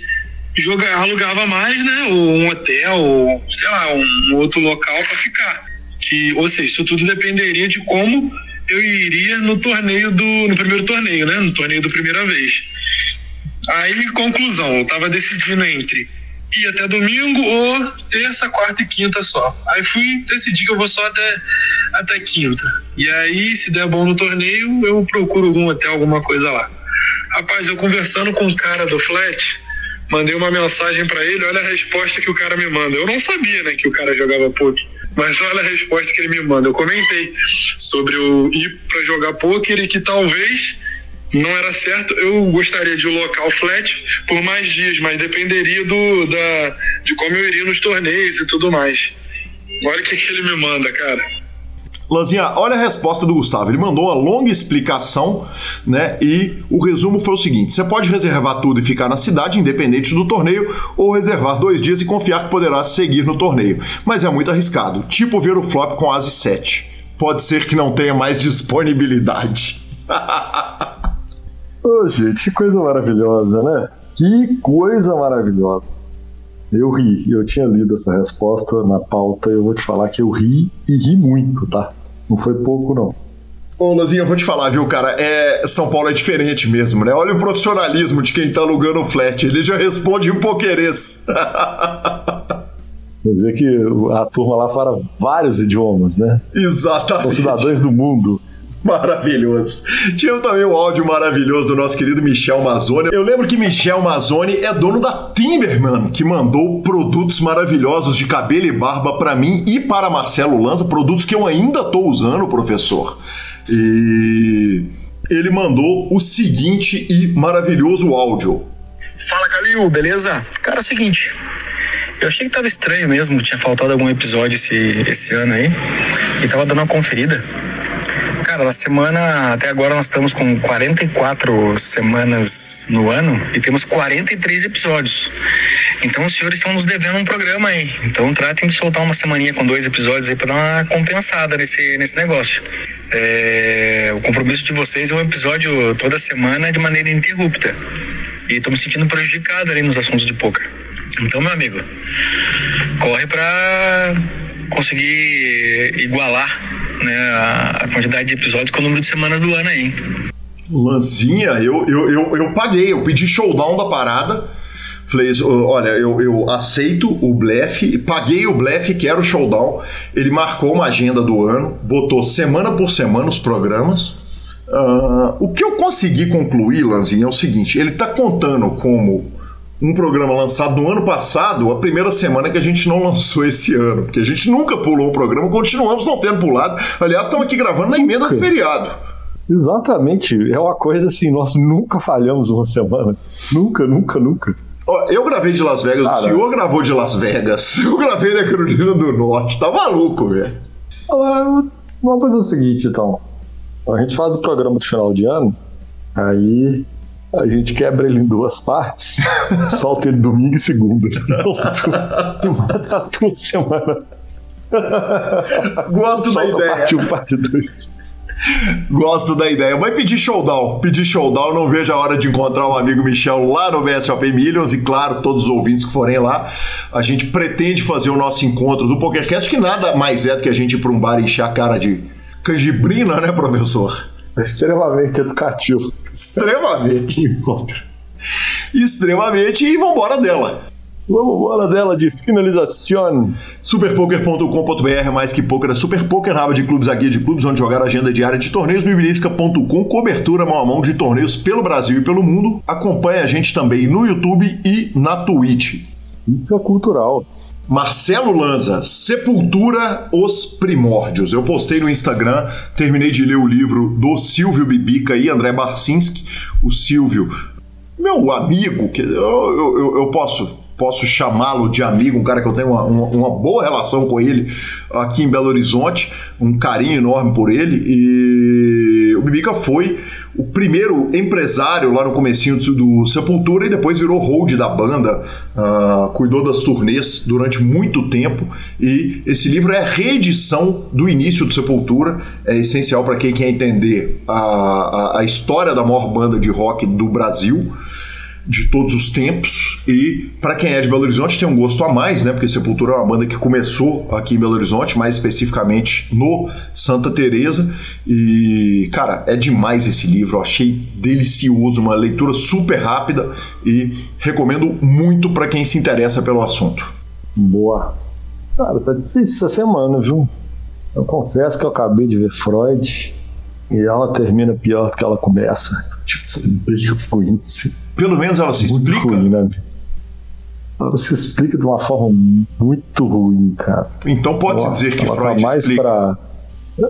jogar, alugava mais, né? Ou um hotel, ou, sei lá, um outro local para ficar. Que, ou seja, isso tudo dependeria de como eu iria no torneio do. no primeiro torneio, né? No torneio do primeira vez. Aí, conclusão, eu tava decidindo entre ir até domingo ou terça, quarta e quinta só. Aí fui decidir que eu vou só até, até quinta. E aí, se der bom no torneio, eu procuro algum hotel, alguma coisa lá. Rapaz, eu conversando com o cara do flat, mandei uma mensagem para ele, olha a resposta que o cara me manda. Eu não sabia, né, que o cara jogava poker, mas olha a resposta que ele me manda. Eu comentei sobre o ir para jogar poker e que talvez não era certo. Eu gostaria de locar o flat por mais dias, mas dependeria do da de como eu iria nos torneios e tudo mais. Olha o que, que ele me manda, cara. Lanzinha, olha a resposta do Gustavo. Ele mandou uma longa explicação, né? E o resumo foi o seguinte: você pode reservar tudo e ficar na cidade, independente do torneio, ou reservar dois dias e confiar que poderá seguir no torneio. Mas é muito arriscado. Tipo ver o flop com Asi 7. Pode ser que não tenha mais disponibilidade. Ô, oh, gente, que coisa maravilhosa, né? Que coisa maravilhosa. Eu ri, eu tinha lido essa resposta na pauta, eu vou te falar que eu ri e ri muito, tá? Não foi pouco, não. Ô, Lazinha, eu vou te falar, viu, cara? É, São Paulo é diferente mesmo, né? Olha o profissionalismo de quem tá alugando o flat. Ele já responde em poquerês. Você vê que a turma lá fala vários idiomas, né? Exatamente. São cidadãos do mundo. Maravilhoso. Tinha também o um áudio maravilhoso do nosso querido Michel Mazzoni. Eu lembro que Michel Mazzoni é dono da Timberman, que mandou produtos maravilhosos de cabelo e barba para mim e para Marcelo Lanza, produtos que eu ainda tô usando, professor. E ele mandou o seguinte e maravilhoso áudio. Fala, Calil, beleza? Cara, é o seguinte, eu achei que tava estranho mesmo, tinha faltado algum episódio esse, esse ano aí, e tava dando uma conferida. Cara, na semana, até agora nós estamos com 44 semanas no ano e temos 43 episódios. Então os senhores estão nos devendo um programa aí. Então tratem de soltar uma semaninha com dois episódios aí para dar uma compensada nesse, nesse negócio. É, o compromisso de vocês é um episódio toda semana de maneira ininterrupta. E estou me sentindo prejudicado ali nos assuntos de poker. Então, meu amigo, corre para conseguir igualar né, a quantidade de episódios com o número de semanas do ano aí. Lanzinha, eu, eu, eu, eu paguei, eu pedi showdown da parada. Falei, olha, eu, eu aceito o blefe, paguei o blefe, quero o showdown. Ele marcou uma agenda do ano, botou semana por semana os programas. Uh, o que eu consegui concluir, Lanzinha, é o seguinte: ele está contando como um programa lançado no ano passado, a primeira semana que a gente não lançou esse ano, porque a gente nunca pulou um programa, continuamos não tendo pulado. Aliás, estamos aqui gravando na emenda do feriado. Exatamente, é uma coisa assim, nós nunca falhamos uma semana. Nunca, nunca, nunca. Eu gravei de Las Vegas, Cara, o senhor gravou de Las Vegas, eu gravei da Carolina do Norte, tá maluco, velho. Vamos fazer o seguinte, então. A gente faz o programa de final de ano, aí a gente quebra ele em duas partes, solta ele domingo e segunda. E mata semana. Gosto Solta da ideia. Parte 1, parte 2. Gosto da ideia. Vai pedir showdown. Pedir showdown. Não vejo a hora de encontrar um amigo Michel lá no BSOP Millions. E claro, todos os ouvintes que forem lá. A gente pretende fazer o nosso encontro do PokerCast, que nada mais é do que a gente ir para um bar encher a cara de canjibrina, né, professor? É extremamente educativo. Extremamente. Extremamente. E vambora dela. Vamos bola dela de finalização. Superpoker.com.br, mais que poker, é Super Poker, na aba de clubes, a guia de clubes, onde jogar a agenda diária de torneios, bibilisca.com, cobertura mão a mão de torneios pelo Brasil e pelo mundo. Acompanhe a gente também no YouTube e na Twitch. Dica cultural. Marcelo Lanza, Sepultura, Os Primórdios. Eu postei no Instagram, terminei de ler o livro do Silvio Bibica e André Barcinski. O Silvio, meu amigo, que eu, eu, eu posso posso chamá-lo de amigo, um cara que eu tenho uma, uma, uma, boa relação com ele aqui em Belo Horizonte, um carinho enorme por ele. E o Bibica foi o primeiro empresário lá no comecinho do Sepultura e depois virou hold da banda, uh, cuidou das turnês durante muito tempo. E esse livro é a reedição do início do Sepultura, é essencial para quem quer entender a, a, a história da maior banda de rock do Brasil de todos os tempos e para quem é de Belo Horizonte tem um gosto a mais, né? Porque Sepultura é uma banda que começou aqui em Belo Horizonte, mais especificamente no Santa Teresa e cara, é demais esse livro, eu achei delicioso, uma leitura super rápida e recomendo muito para quem se interessa pelo assunto. Boa. Cara, tá difícil essa semana, viu? Eu confesso que eu acabei de ver Freud e ela termina pior do que ela começa. Tipo, brilho ruim. Pelo menos ela se muito explica. Ruim, né? Ela se explica de uma forma muito ruim, cara. Então pode-se dizer que ela Freud tá mais explica. Pra...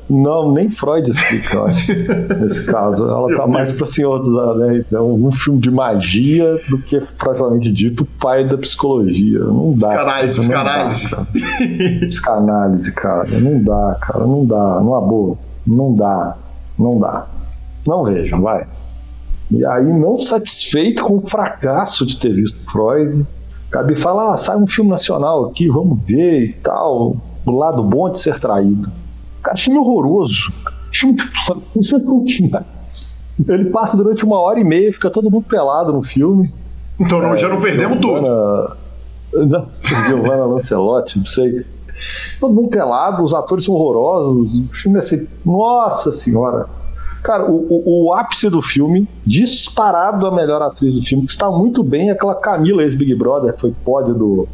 Não, nem Freud explica, eu acho, nesse caso. Ela tá mais pra Senhor dos Anéis. É um filme de magia do que, propriamente dito, pai da psicologia. Não dá. Psicanálise, não psicanálise. cara. Psicanálise, cara. Não dá, cara. Não dá. Numa boa. Não dá. Não dá. Não vejam, vai. E aí, não satisfeito com o fracasso de ter visto Freud, Gabi fala: ah, sai um filme nacional aqui, vamos ver e tal. O lado bom de ser traído. Cara, filme horroroso. Filme é demais. Ele passa durante uma hora e meia, fica todo mundo pelado no filme. Então não- já não perdemos tudo. Giovanna, não, Giovanna Lancelotti, não sei. Todo mundo pelado, os atores são horrorosos. O filme é assim, nossa senhora. Cara, o, o- o ápice do filme, disparado a melhor atriz do filme, que está muito bem, é aquela Camila, ex-Big Brother, foi pódio do,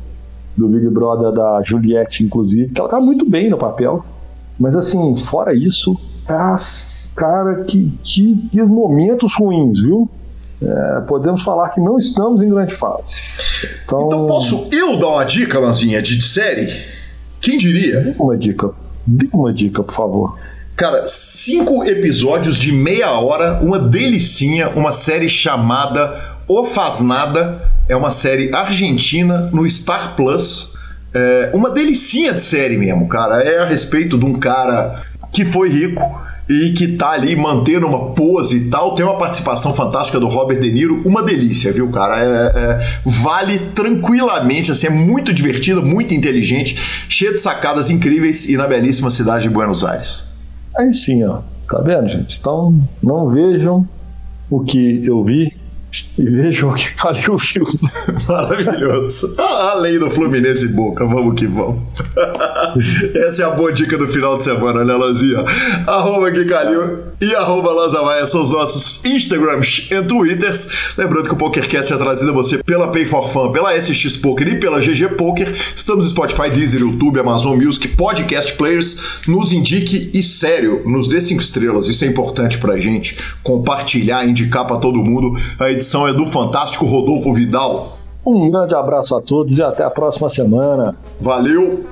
do Big Brother da Juliette, inclusive, que ela tá muito bem no papel. Mas assim, fora isso, as- cara, que, que, que momentos ruins, viu? É, podemos falar que não estamos em grande fase. Então, Então posso eu dar uma dica, Lanzinha, de série? Quem diria? Dê uma dica. Dê uma dica, por favor. Cara, cinco episódios de meia hora, uma delicinha, uma série chamada O Faz Nada. É uma série argentina no Star Plus. É uma delicinha de série mesmo, cara. É a respeito de um cara que foi rico e que tá ali mantendo uma pose e tal. Tem uma participação fantástica do Robert De Niro. Uma delícia, viu, cara? É- é- vale tranquilamente, assim, é muito divertida, muito inteligente, cheia de sacadas incríveis e na belíssima cidade de Buenos Aires. Aí sim, ó. Tá vendo, gente? Então, não vejam o que eu vi e vejam o que Calil viu. Maravilhoso. A lei do Fluminense e Boca, vamos que vamos. Essa é a boa dica do final de semana, né, Lazinha? Arroba Kikaliu e arroba Lazamaia são os nossos Instagrams e Twitters. Lembrando que o PokerCast é trazido a você pela Pay for Fun, pela SX Poker e pela GG Poker. Estamos no Spotify, Deezer, YouTube, Amazon Music, Podcast Players. Nos indique e, sério, nos dê cinco estrelas. Isso é importante pra gente. Compartilhar, indicar pra todo mundo. A edição é do fantástico Rodolfo Vidal. Um grande abraço a todos e até a próxima semana. Valeu!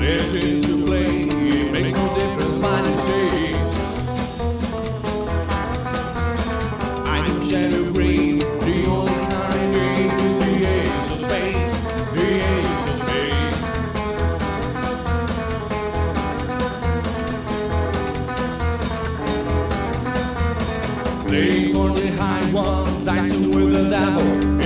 If behind one dancing with the devil.